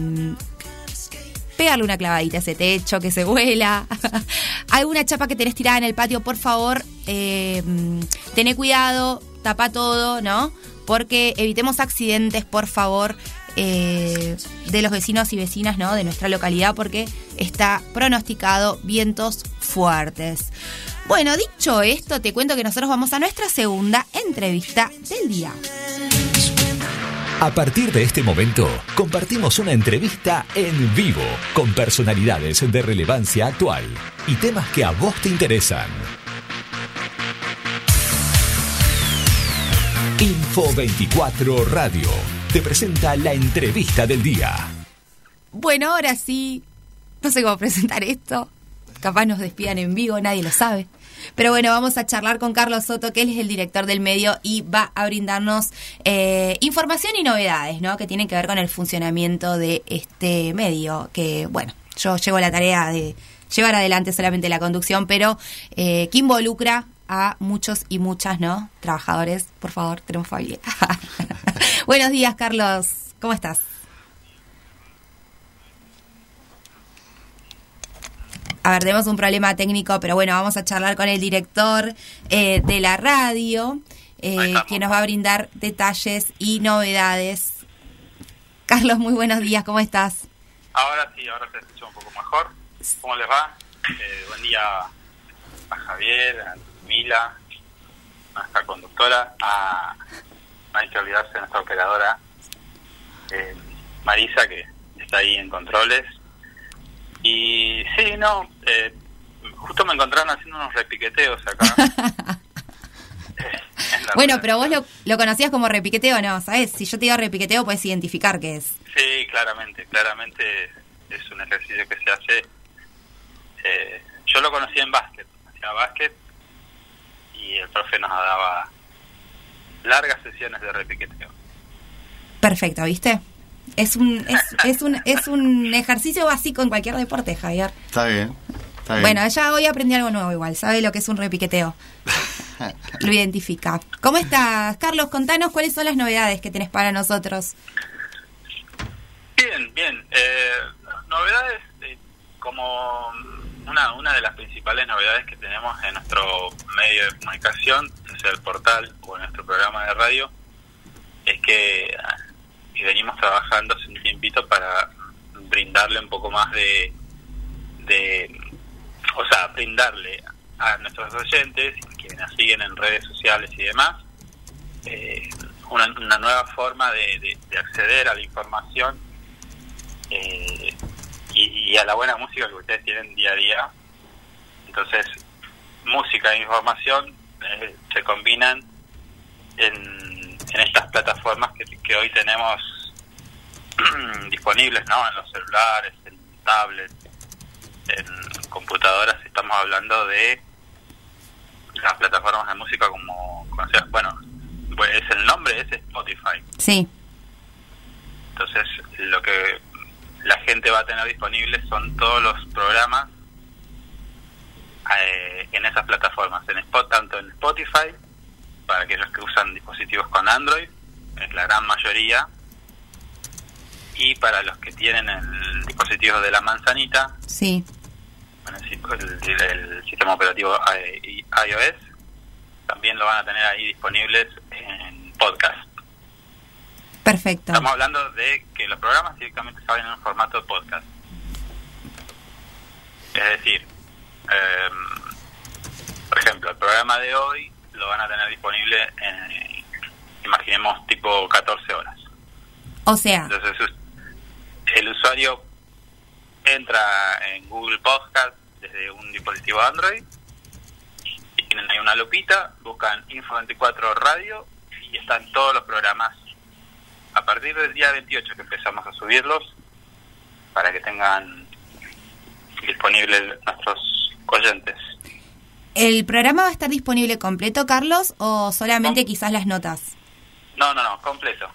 pegarle una clavadita a ese techo que se vuela, alguna chapa que tenés tirada en el patio, por favor, eh, tené cuidado, tapa todo, ¿no? Porque evitemos accidentes, por favor. eh, de los vecinos y vecinas ¿no? de nuestra localidad porque está pronosticado vientos fuertes. Bueno, dicho esto, te cuento que nosotros vamos a nuestra segunda entrevista del día. A partir de este momento, compartimos una entrevista en vivo con personalidades de relevancia actual y temas que a vos te interesan. Info 24 Radio te presenta la entrevista del día. Bueno, ahora sí, no sé cómo presentar esto. Capaz nos despidan en vivo, nadie lo sabe. Pero bueno, vamos a charlar con Carlos Soto, que él es el director del medio y va a brindarnos eh, información y novedades, ¿no? Que tienen que ver con el funcionamiento de este medio. Que, bueno, yo llevo la tarea de llevar adelante solamente la conducción, pero eh, que involucra a muchos y muchas, ¿no? Trabajadores, por favor, tenemos familia. Buenos días, Carlos. ¿Cómo estás? A ver, tenemos un problema técnico, pero bueno, vamos a charlar con el director eh, de la radio, eh, que nos va a brindar detalles y novedades. Carlos, muy buenos días, ¿cómo estás? Ahora sí, ahora se escucha un poco mejor. ¿Cómo les va? Eh, buen día a Javier, a Mila, a nuestra conductora, a no hay que olvidarse de nuestra operadora eh, Marisa, que está ahí en controles. Y sí, no, eh, justo me encontraron haciendo unos repiqueteos acá. Bueno, pero vos lo, lo conocías como repiqueteo, ¿no? ¿Sabes? Si yo te digo repiqueteo, puedes identificar qué es. Sí, claramente, claramente es un ejercicio que se hace. Eh, yo lo conocí en básquet, hacía básquet y el profe nos daba largas sesiones de repiqueteo. Perfecto, ¿viste? Es un, es, es un, es un ejercicio básico en cualquier deporte, Javier. Está bien. Está bien. Bueno, ya hoy aprendí algo nuevo igual, sabe lo que es un repiqueteo. Lo identifica. ¿Cómo estás, Carlos? Contanos cuáles son las novedades que tenés para nosotros. Bien, bien. Eh, novedades, eh, como una, una de las principales novedades que tenemos en nuestro medio de comunicación, sea el portal o en nuestro programa de radio, es que y venimos trabajando hace un tiempito para brindarle un poco más de, de o sea, brindarle a nuestros oyentes, quienes nos siguen en redes sociales y demás, eh, una, una nueva forma de, de- de acceder a la información eh, y, y a la buena música que ustedes tienen día a día. Entonces, música e información eh, se combinan en, en estas plataformas que, que hoy tenemos disponibles ¿no? en los celulares, en tablets, en computadoras. Estamos hablando de las plataformas de música como conocidas. Bueno, pues es el nombre es Spotify. Sí. Entonces, lo que la gente va a tener disponible son todos los programas eh, en esas plataformas, en Spot, tanto en Spotify, para aquellos que usan dispositivos con Android, es la gran mayoría, y para los que tienen el dispositivo de la manzanita, Sí. el, el- el sistema operativo iOS, también lo van a tener ahí disponibles en podcast. Perfecto. Estamos hablando de que los programas directamente salen en un formato de podcast. Es decir, em, por ejemplo, el programa de hoy lo van a tener disponible en, imaginemos, tipo 14 horas. O sea, Entonces, el usuario entra en Google Podcast desde un dispositivo Android, y tienen ahí una lupita, buscan Info24 Radio y están todos los programas. A partir del día 28 que empezamos a subirlos, para que tengan disponibles nuestros oyentes. ¿El programa va a estar disponible completo, Carlos, o solamente quizás las notas? No, no, no, completo.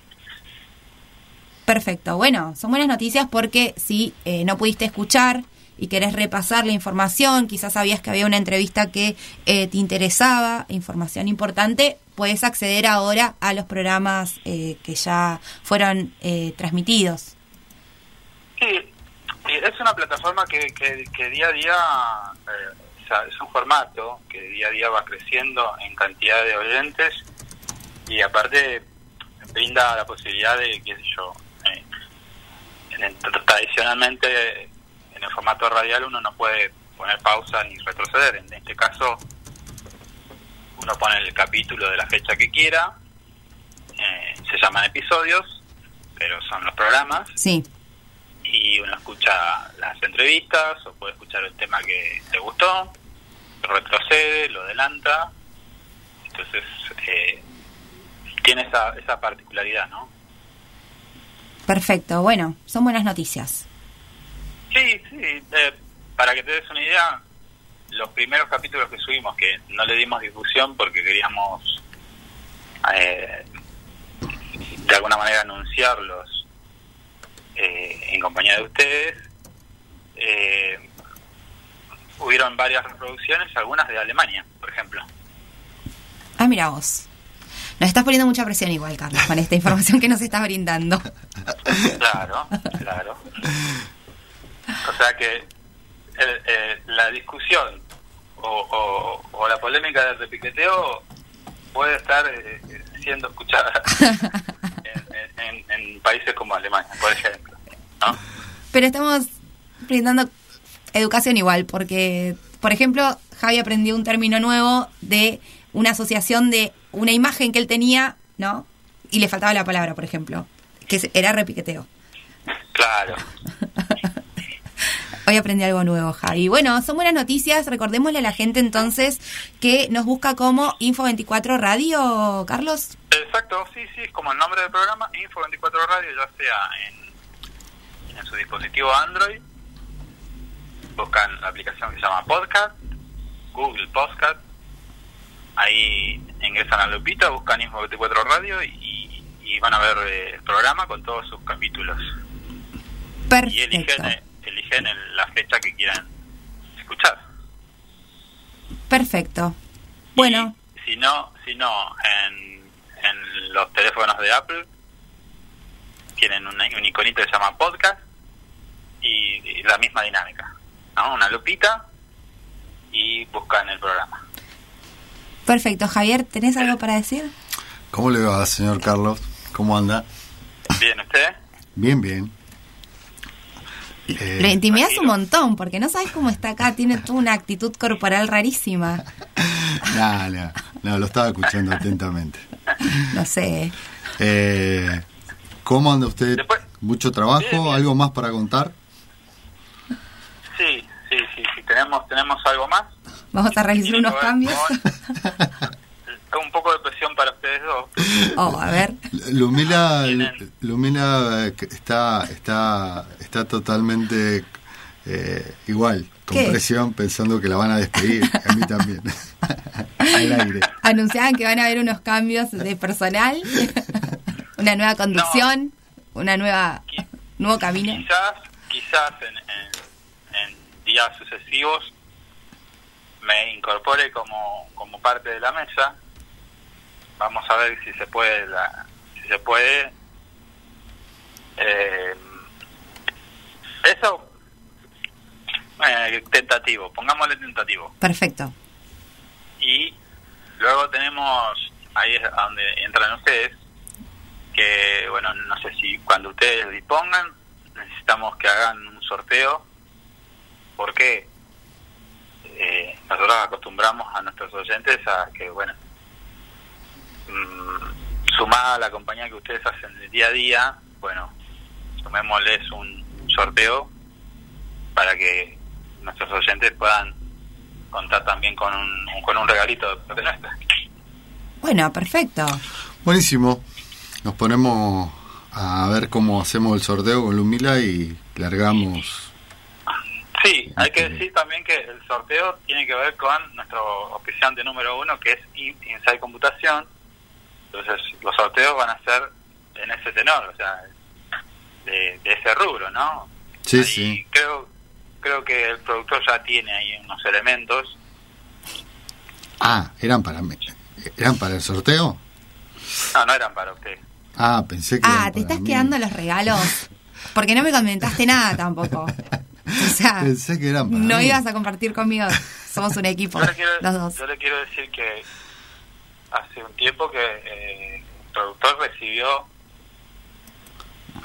Perfecto. Bueno, son buenas noticias porque si eh, no pudiste escuchar y querés repasar la información, quizás sabías que había una entrevista que eh, te interesaba, información importante, puedes acceder ahora a los programas eh, que ya fueron eh, transmitidos. Sí, sí, es una plataforma que, que, que día a día, o sea, es un formato que día a día va creciendo en cantidad de oyentes y aparte brinda la posibilidad de, qué sé yo, eh, en el- tradicionalmente en el formato radial uno no puede poner pausa ni retroceder, en este caso uno pone el capítulo de la fecha que quiera, eh, se llaman episodios, pero son los programas. Sí. y uno escucha las entrevistas o puede escuchar el tema que le gustó, retrocede, lo adelanta, entonces eh, tiene esa, esa particularidad, ¿no? Perfecto. Bueno, son buenas noticias. Sí, sí, eh, para que te des una idea, los primeros capítulos que subimos, que no le dimos difusión porque queríamos eh, de alguna manera anunciarlos eh, en compañía de ustedes, eh, hubieron varias reproducciones, algunas de Alemania, por ejemplo. Ah, mira vos. Nos estás poniendo mucha presión igual, Carlos, con esta información que nos estás brindando. Claro, claro. O sea que el- eh, la discusión o, o- o la polémica del repiqueteo puede estar eh, eh, siendo escuchada en, en- en países como Alemania, por ejemplo. ¿no? Pero estamos brindando educación igual, porque, por ejemplo, Javi aprendió un término nuevo de una asociación de una imagen que él tenía, ¿no? Y le faltaba la palabra, por ejemplo, que era repiqueteo. Claro. Hoy aprendí algo nuevo, Javi. Bueno, son buenas noticias. Recordémosle a la gente entonces que nos busca como Info24 Radio, Carlos. Exacto, sí, sí, es como el nombre del programa, Info24 Radio, ya sea en, en su dispositivo Android, buscan la aplicación que se llama Podcast, Google Podcast, ahí ingresan a lupita, buscan Info24 Radio y, y van a ver eh, el programa con todos sus capítulos. Y eligen, Perfecto. eh, eligen el- la fecha que quieran escuchar. Perfecto. Bueno, Si no, si no en, en los teléfonos de Apple tienen un, un iconito que se llama podcast y, y la misma dinámica, ¿no? Una lupita y buscan el programa. perfecto. Javier, ¿tenés algo para decir? ¿Cómo le va, señor Carlos? ¿Cómo anda? Bien, ¿usted? Bien, bien. Eh, Lo intimidas un montón, porque no sabes cómo está acá. Tiene toda una actitud corporal rarísima. no, no, no, lo estaba escuchando atentamente. No sé. Eh, ¿Cómo anda usted? ¿Mucho trabajo? ¿Algo más para contar? Tenemos, tenemos algo más. Vamos a realizar unos cambios. Un poco de presión para ustedes dos. Oh, a ver. Lumila, Lumila eh, está, está, está totalmente eh, igual, con ¿Qué? presión, pensando que la van a despedir. A mí también. Al aire. Anunciaban que van a haber unos cambios de personal, una nueva conducción, una nueva nuevo camino. Quizás, quizás en, en, en días sucesivos me incorpore como, como parte de la mesa vamos a ver si se puede, la, si se puede. Eh, eso, eh, tentativo, pongámosle tentativo. Perfecto. Y luego tenemos, ahí es donde entran ustedes, que bueno, no sé si cuando ustedes dispongan, necesitamos que hagan un sorteo, porque eh, nosotros acostumbramos a nuestros oyentes a que, bueno, mm, sumada a la compañía que ustedes hacen de día a día, bueno, sumémosles un sorteo para que nuestros oyentes puedan contar también con un, con un regalito de parte nuestra. Bueno, perfecto. Buenísimo. Nos ponemos a ver cómo hacemos el sorteo con Lumila y largamos. Sí, hay que decir también que el sorteo tiene que ver con nuestro oficiante número uno, que es In- Inside Computación. Entonces, los sorteos van a ser en ese tenor, o sea, de, de ese rubro, ¿no? Sí, sí. Creo creo que el productor ya tiene ahí unos elementos. Ah, ¿eran para mí? ¿Eran para el sorteo? No, no eran para usted. Ah, pensé que Ah, eran ¿te para estás mí. quedando los regalos? Porque no me comentaste nada tampoco. O sea, Pensé que eran para no mí. ibas a compartir conmigo. Somos un equipo, Yo le quiero, los dos. yo le quiero decir que hace un tiempo que eh, el productor recibió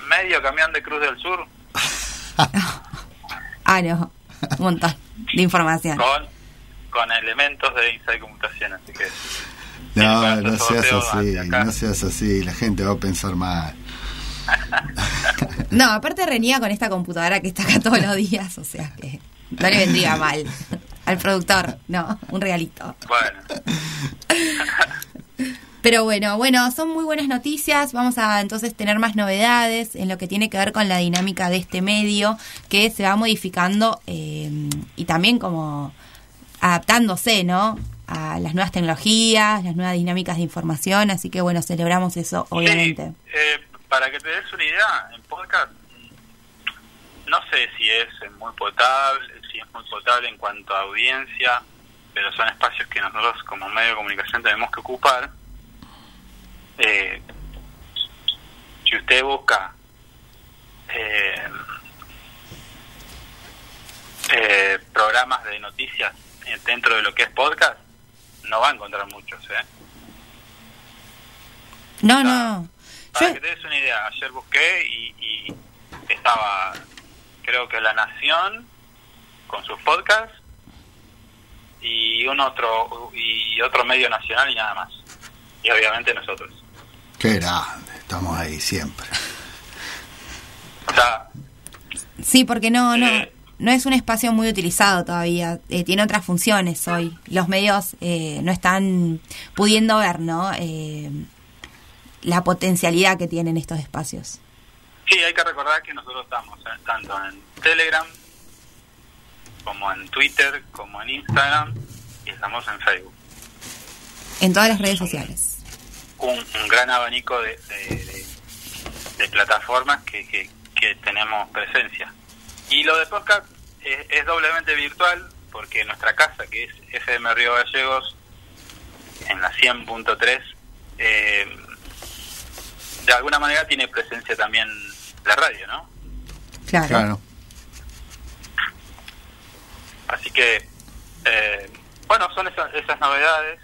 medio camión de Cruz del Sur Ah, no. Un montón de información. con, con elementos de Inside Computación, así que No, no seas así, no seas así, la gente va a pensar mal. No, aparte reniega con esta computadora que está acá todos los días, o sea que no le vendría mal al productor, no, un regalito. bueno. Pero bueno, bueno, son muy buenas noticias. Vamos a entonces tener más novedades en lo que tiene que ver con la dinámica de este medio que se va modificando eh, y también como adaptándose, ¿no? A las nuevas tecnologías, las nuevas dinámicas de información. Así que bueno, celebramos eso, obviamente. Eh, para que te des una idea, en podcast no sé si es muy potable, si es muy potable en cuanto a audiencia, pero son espacios que nosotros como medio de comunicación tenemos que ocupar. Eh, si usted busca eh, eh, programas de noticias eh, dentro de lo que es podcast, no va a encontrar muchos, ¿eh? No, no. Para que te des una idea, ayer busqué y, y estaba, creo que La Nación con sus podcasts y un otro y otro medio nacional y nada más. Y obviamente nosotros. Qué grande, estamos ahí siempre. O sea, Sí, porque no, no, no es un espacio muy utilizado todavía. Eh, tiene otras funciones hoy. Los medios eh, no están pudiendo ver, ¿no? La potencialidad que tienen estos espacios. sí, hay que recordar que nosotros estamos eh, tanto en Telegram como en Twitter, como en Instagram y estamos en Facebook. En todas las redes sociales. un, un gran abanico de, de, de- de plataformas que, que, que tenemos presencia. Y lo de podcast es, es doblemente virtual porque nuestra casa, que es FM Río Gallegos, en la 100.3, eh, de alguna manera tiene presencia también la radio, ¿no? Claro. Claro. Así que, eh, bueno, son esas, esas novedades.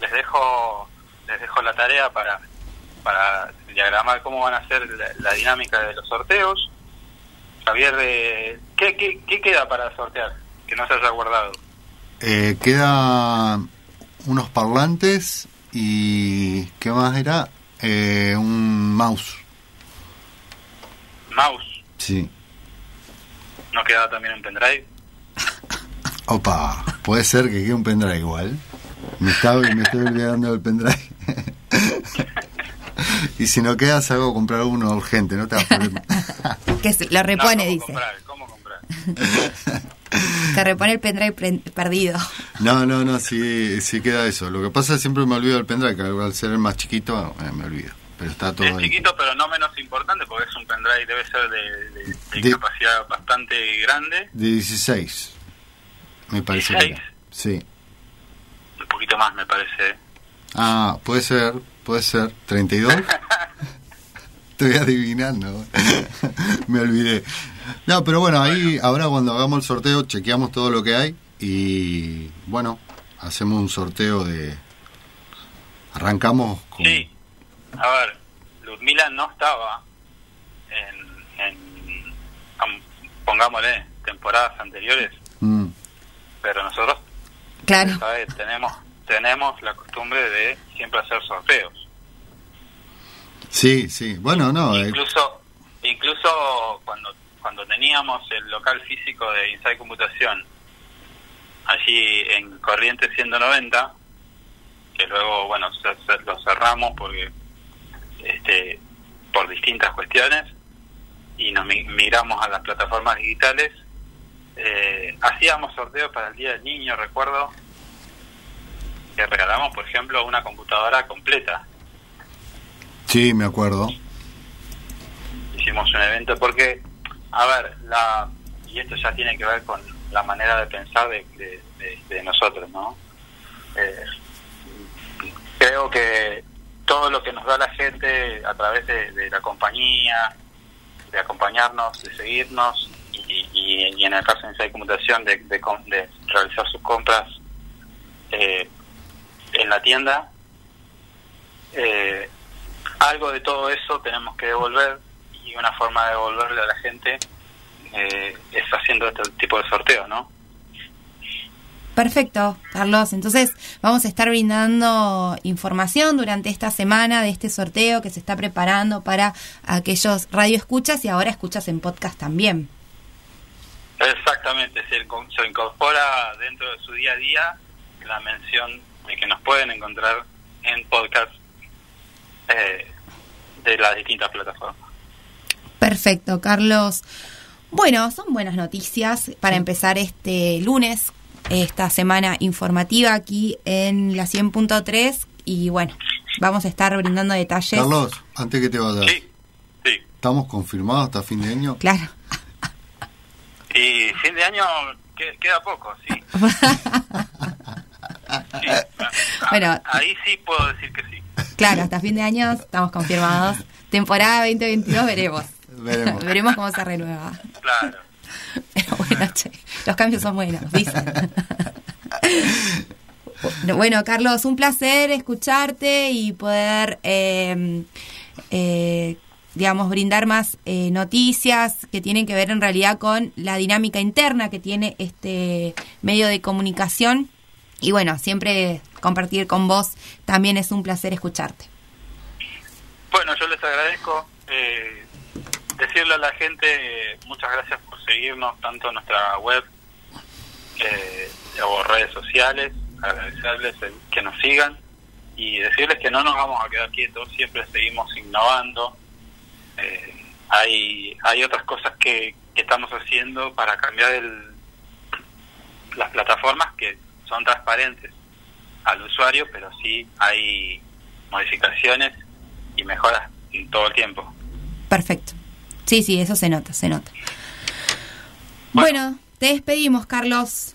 Les dejo les dejo la tarea para para diagramar cómo van a ser la, la dinámica de los sorteos. Javier, eh, ¿qué, qué, qué queda para sortear? Que no se haya guardado. Eh, queda unos parlantes y ¿qué más era? Eh, un mouse. Mouse, Sí. ¿no queda también un pendrive? Opa, puede ser que quede un pendrive igual. Me, estaba, me estoy olvidando del pendrive. y si no queda, salgo a comprar uno urgente, no te hagas problema. Que se- lo repone, No, ¿cómo dice. comprar? Que repone el pendrive pre- perdido. No, no, no, sí, sí queda eso. Lo que pasa es que siempre me olvido del pendrive, que al ser el más chiquito eh, me olvido. Pero está todo Es ahí. chiquito, pero no menos importante, porque es un pendrive, debe ser de, de- de De- capacidad bastante grande. De 16, me parece que 16. era. Sí. un poquito más me parece Ah, puede ser, puede ser. ¿32? Estoy adivinando. Me olvidé. No, pero bueno, ahí ahora cuando hagamos el sorteo chequeamos todo lo que hay y bueno, hacemos un sorteo de... Arrancamos con... Sí, a ver, Ludmila no estaba en, en pongámosle, temporadas anteriores, Mm, pero nosotros Claro. tenemos tenemos la costumbre de siempre hacer sorteos. Sí, sí. Bueno, no. eh, Incluso incluso cuando cuando teníamos el local físico de Inside Computación allí en Corrientes 190, que luego bueno se- se- lo cerramos porque este por distintas cuestiones y nos mi- migramos a las plataformas digitales eh, hacíamos sorteos para el Día del Niño, recuerdo que regalamos, por ejemplo, una computadora completa. sí, me acuerdo. Hicimos un evento porque, a ver, la y esto ya tiene que ver con la manera de pensar de, de- nosotros, ¿no? Eh, creo que todo lo que nos da la gente a través de, la compañía, de acompañarnos, de seguirnos y, y- en el caso de Inside Computación de, de realizar sus compras eh, en la tienda, eh, algo de todo eso tenemos que devolver y una forma de devolverle a la gente eh, es haciendo este tipo de sorteo, ¿no? Perfecto, Carlos. Entonces vamos a estar brindando información durante esta semana de este sorteo que se está preparando para aquellos radioescuchas y ahora escuchas en podcast también. Exactamente, se incorpora dentro de su día a día la mención de que nos pueden encontrar en podcast eh, de las distintas plataformas. Perfecto, Carlos. Bueno, son buenas noticias para empezar este lunes, esta semana informativa aquí en la 100.3 y bueno, vamos a estar brindando detalles. Carlos, antes que te vayas. Sí, sí. ¿Estamos confirmados hasta fin de año? Claro. Y fin de año que- queda poco, sí. Sí, Bueno. Ahí sí puedo decir que sí. Claro, hasta fin de año estamos confirmados. Temporada 2022 veremos. Veremos. cómo se renueva. Claro. Pero bueno, che, los cambios son buenos, dicen. Bueno, Carlos, un placer escucharte y poder, eh, eh, digamos, brindar más eh, noticias que tienen que ver en realidad con la dinámica interna que tiene este medio de comunicación. Y bueno, siempre compartir con vos también es un placer escucharte. Bueno, yo les agradezco. eh, decirle a la gente muchas gracias por seguirnos tanto en nuestra web eh, o redes sociales, agradecerles que nos sigan y decirles que no nos vamos a quedar quietos, siempre seguimos innovando. Eh, hay hay otras cosas que, que estamos haciendo para cambiar el, las plataformas que son transparentes al usuario, pero sí hay modificaciones y mejoras todo el tiempo. Perfecto. Sí, sí, eso se nota, se nota. Bueno, te despedimos, Carlos.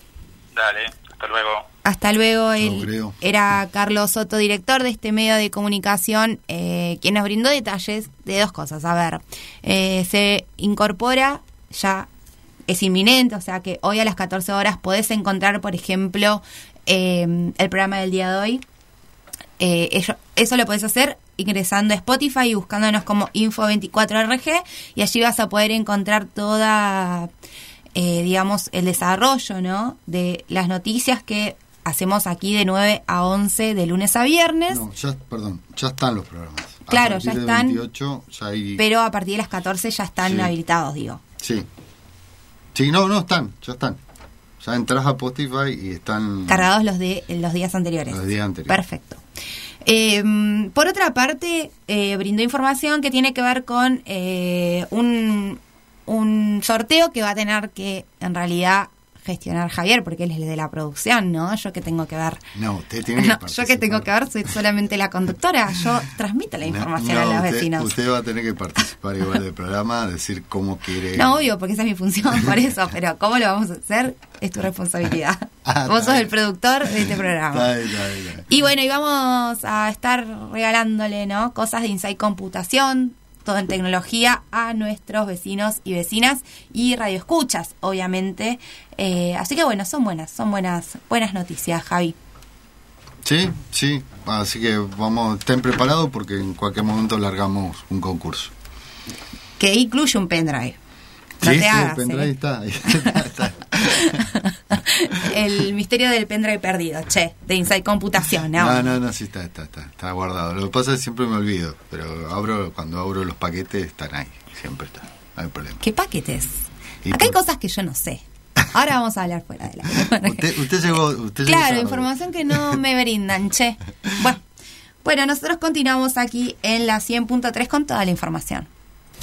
Dale, hasta luego. Hasta luego. Él creo. era Carlos Soto, director de este medio de comunicación, eh, quien nos brindó detalles de dos cosas. A ver, eh, se incorpora ya, es inminente, o sea que hoy a las 14 horas podés encontrar, por ejemplo, eh, el programa del día de hoy. Eh, eso, eso lo podés hacer ingresando a Spotify y buscándonos como Info24RG y allí vas a poder encontrar toda, eh, digamos, el desarrollo, ¿no? De las noticias que hacemos aquí de 9 a 11 de lunes a viernes, No, ya, perdón, ya están los programas. A Claro, ya están. 28 ya hay... pero a partir de las 14 ya están Sí. habilitados, digo. Sí. Sí, no, no, están, ya están. Ya entras a Spotify y están Cargados los de los días anteriores. los días anteriores. Perfecto. Eh, por otra parte, eh, brindó información que tiene que ver con eh, un, un sorteo que va a tener que, en realidad, gestionar Javier, porque él es el de la producción, ¿no? Yo que tengo que ver. No, usted tiene que No, yo que tengo que ver soy solamente la conductora. Yo transmito la No, información no, a los usted, vecinos. Usted va a tener que participar igual del programa, decir cómo quiere. No, obvio, porque esa es mi función, por eso. Pero cómo lo vamos a hacer es tu responsabilidad. Ah, Vos está sos bien. el productor de este programa. Está bien, está bien, está bien. Y bueno, y vamos a estar regalándole, ¿no? Cosas de Inside Computación, todo en tecnología, a nuestros vecinos y vecinas y radioescuchas, obviamente. Eh, así que bueno, son buenas, son buenas, buenas noticias, Javi. Sí, sí. Así que vamos, estén preparados porque en cualquier momento largamos un concurso. Que incluye un pendrive. No sí, te sí, hagas, el pendrive ¿eh? está. ahí está, está. El misterio del pendrive perdido, che, de Inside Computación, ¿no? No, no, no, sí está, está, está, está guardado. Lo que pasa es que siempre me olvido, pero abro cuando abro los paquetes están ahí, siempre están, no hay problema. ¿Qué paquetes? Y Acá hay cosas que yo no sé. Ahora vamos a hablar fuera de la... Usted, usted llegó, usted Claro, información que no me brindan, che. Bueno, bueno, nosotros continuamos aquí en la 100.3 con toda la información.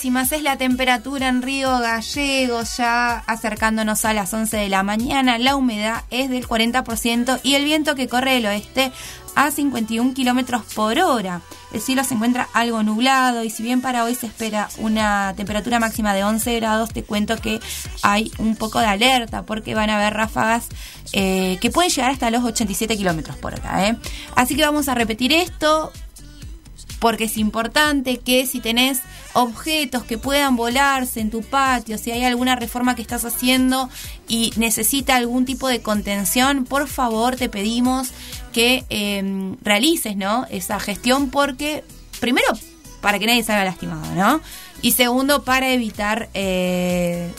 Décimas es la temperatura en Río Gallegos, ya acercándonos a las 11 de la mañana. La humedad es del 40% y el viento que corre del oeste a 51 kilómetros por hora. El cielo se encuentra algo nublado y si bien para hoy se espera una temperatura máxima de 11 grados, te cuento que hay un poco de alerta porque van a haber ráfagas eh, que pueden llegar hasta los 87 kilómetros por hora. ¿eh? Así que vamos a repetir esto porque es importante que si tenés objetos que puedan volarse en tu patio, si hay alguna reforma que estás haciendo y necesita algún tipo de contención, por favor te pedimos que eh, realices ¿no? esa gestión porque, primero, para que nadie salga lastimado, ¿no? Y segundo, para evitar eh,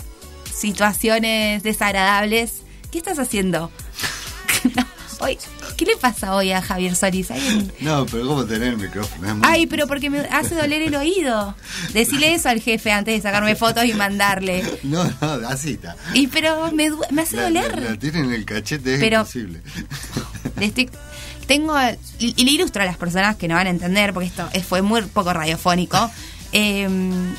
situaciones desagradables. ¿Qué estás haciendo? hoy, ¿Qué le pasa hoy a Javier Solís? No, pero ¿cómo tener el micrófono? Muy- Ay, pero porque me hace doler el oído. Decirle eso al jefe antes de sacarme fotos y mandarle. No, no, así está. Y pero me, me hace La, doler. la- la tiene en el cachete, es Pero- imposible. Le estoy- tengo y, y le ilustro a las personas que no van a entender porque esto es- fue muy poco radiofónico. eh,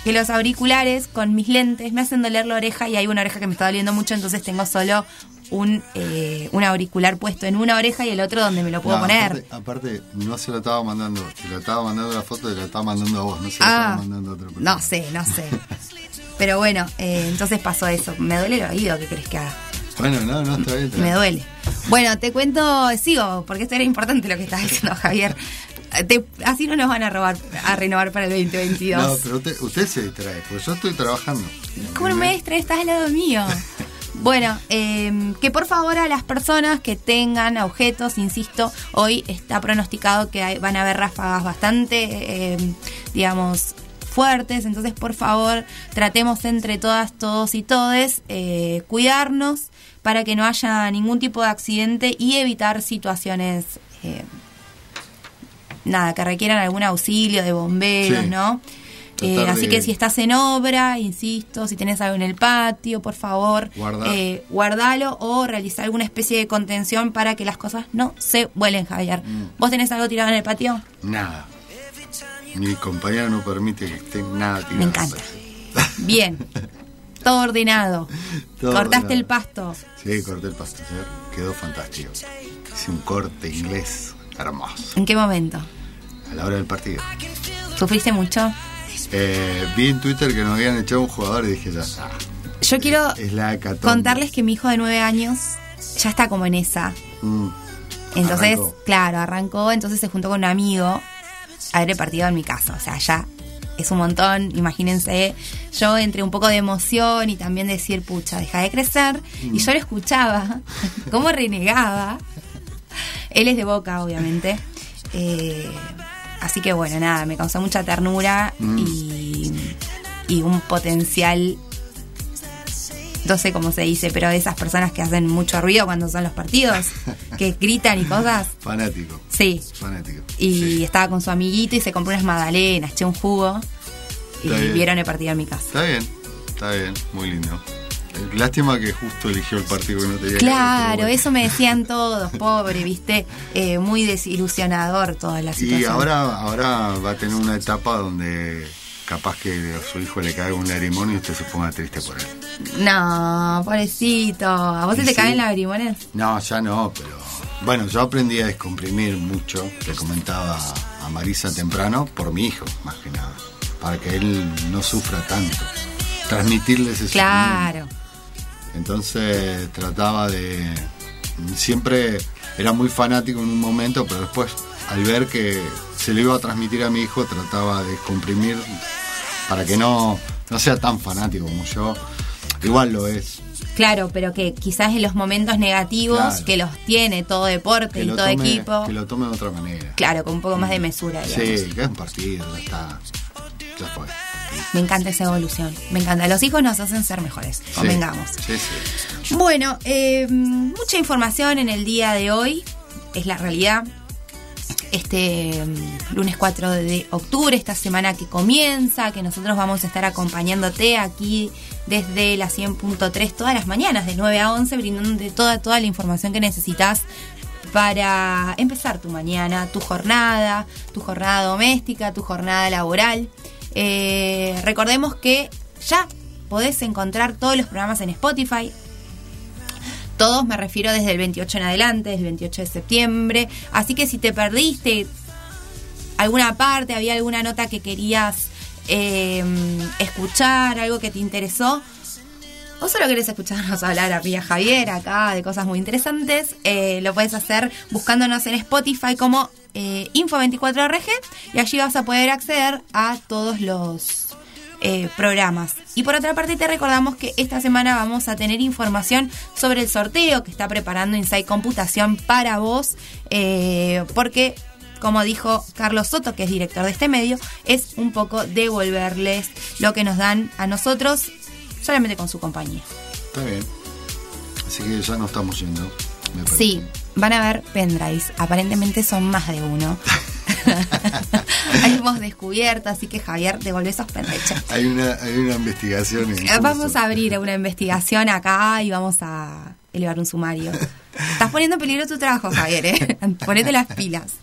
que los auriculares con mis lentes me hacen doler la oreja y hay una oreja que me está doliendo mucho, entonces tengo solo un, eh, un auricular puesto en una oreja y el otro donde me lo puedo No, poner. Aparte, aparte, no se lo estaba mandando. Si lo estaba mandando la foto, se la estaba mandando a vos. No se la Ah, estaba mandando a otra persona. No sé, no sé. Pero bueno, eh, entonces pasó eso. Me duele el oído, ¿qué crees que haga? Bueno, no, no, está bien. está Me duele. Bueno, te cuento, sigo, porque esto era importante lo que estás diciendo, Javier. Te- así no nos van a robar, a renovar para el 2022. No, pero usted, usted se distrae, porque yo estoy trabajando. ¿Cómo no me distraes? Estás al lado mío. Bueno, eh, que por favor a las personas que tengan objetos, insisto, hoy está pronosticado que hay- van a haber ráfagas bastante, eh, digamos, fuertes, entonces por favor tratemos entre todas, todos y todes eh, cuidarnos para que no haya ningún tipo de accidente y evitar situaciones, eh, nada, que requieran algún auxilio de bomberos, Sí. ¿no? Eh, así de- que si estás en obra, insisto, si tenés algo en el patio, por favor, eh, guardalo o realizar alguna especie de contención para que las cosas no se vuelen, Javier. Mm. ¿Vos tenés algo tirado en el patio? Nada. Mi compañera no permite que esté nada tirado. Me encanta. Bien. Todo ordenado. Todo Cortaste ordenado. el pasto. Sí, corté el pasto ayer. Quedó fantástico. Hice un corte inglés hermoso. ¿En qué momento? A la hora del partido. ¿Sufriste mucho? Eh, vi en Twitter que nos habían echado un jugador y dije, ya está. Yo quiero Es la hecatombe. contarles que mi hijo de nueve años ya está como en esa. Mm. Entonces, Arrancó. claro, arrancó, entonces se juntó con un amigo a ver el partido en mi casa. O sea, ya es un montón, imagínense. Yo entre un poco de emoción y también decir, pucha, deja de crecer. Mm. Y yo lo escuchaba, cómo renegaba. Él es de boca, obviamente. Eh, así que bueno, nada, me causó mucha ternura Mm. y, y un potencial no sé cómo se dice, pero esas personas que hacen mucho ruido cuando son los partidos, que gritan y cosas. Fanático. Sí. Fanático. Y estaba con su amiguito y se compró unas magdalenas, eché un jugo y vieron el partido en mi casa. Está bien, está bien, muy lindo. Lástima que justo eligió el partido que no tenía que Claro, pero bueno. eso me decían todos, pobre, viste, Eh, muy desilusionador toda la Y situación. ahora, ahora va a tener una etapa donde capaz que a su hijo le caiga un lagrimón y usted se ponga triste por él. No, pobrecito. ¿A vos se Y te sí. caen lagrimones? No, ya no, pero bueno, yo aprendí a descomprimir mucho, le comentaba a Marisa temprano, por mi hijo, más que nada, para que él no sufra tanto, transmitirle ese Claro. Entonces trataba de... Siempre era muy fanático en un momento, pero después al ver que se lo iba a transmitir a mi hijo, trataba de descomprimir para que no, no sea tan fanático como yo. Igual lo es. Claro, pero que quizás en los momentos negativos Claro. que los tiene todo deporte y todo tome, equipo, que lo tome de otra manera. claro, con un poco más de mesura. digamos. Sí, que es un partido, ya está. Ya fue. Me encanta esa evolución, me encanta. Los hijos nos hacen ser mejores, convengamos. Sí, sí. Bueno, eh, mucha información en el día de hoy, es la realidad. Este mm, lunes 4 de octubre, esta semana que comienza, que nosotros vamos a estar acompañándote aquí desde la 100.3 todas las mañanas, de 9 a 11, brindándote toda, toda la información que necesitas para empezar tu mañana, tu jornada, tu jornada doméstica, tu jornada laboral. Eh, recordemos que ya podés encontrar todos los programas en Spotify, todos me refiero desde el 28 en adelante, desde el 28 de septiembre. Así que si te perdiste alguna parte, había alguna nota que querías eh, escuchar, algo que te interesó, o solo querés escucharnos hablar a Ría Javier acá de cosas muy interesantes, eh, lo puedes hacer buscándonos en Spotify como eh, Info24RG y allí vas a poder acceder a todos los eh, programas. Y por otra parte te recordamos que esta semana vamos a tener información sobre el sorteo que está preparando Inside Computación para vos, eh, porque como dijo Carlos Soto, que es director de este medio, es un poco devolverles lo que nos dan a nosotros solamente con su compañía. Está bien. Así que ya no estamos yendo. me. Sí, van a ver pendrives. Aparentemente son más de uno. Ahí hemos descubierto, así que Javier, devolve esos pendrives. Hay una, hay una investigación. Vamos a abrir una investigación acá y vamos a elevar un sumario. Estás poniendo en peligro tu trabajo, Javier, ¿eh? Ponete las pilas.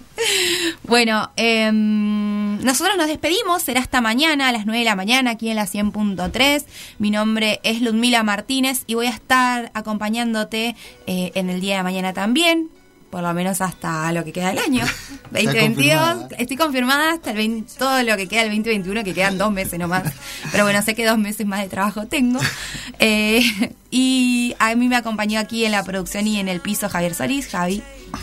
Bueno, em, nosotros nos despedimos, será hasta mañana a las 9 de la mañana aquí en la 100.3. Mi nombre es Ludmila Martínez y voy a estar acompañándote eh, en el día de mañana también, por lo menos hasta lo que queda del año. 2022, confirmada. estoy confirmada hasta el 20 todo lo que queda del 2021, que quedan dos meses nomás. Pero bueno, sé que dos meses más de trabajo tengo. Eh, y a mí me acompañó aquí en la producción y en el piso Javier Solís. Javi,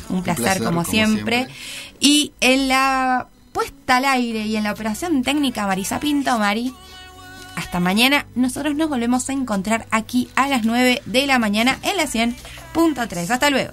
un placer, placer, como, como siempre. siempre. Y en la puesta al aire y en la operación técnica Marisa Pinto, Mari. hasta mañana. Nosotros nos volvemos a encontrar aquí a las 9 de la mañana en la 100.3. Hasta luego.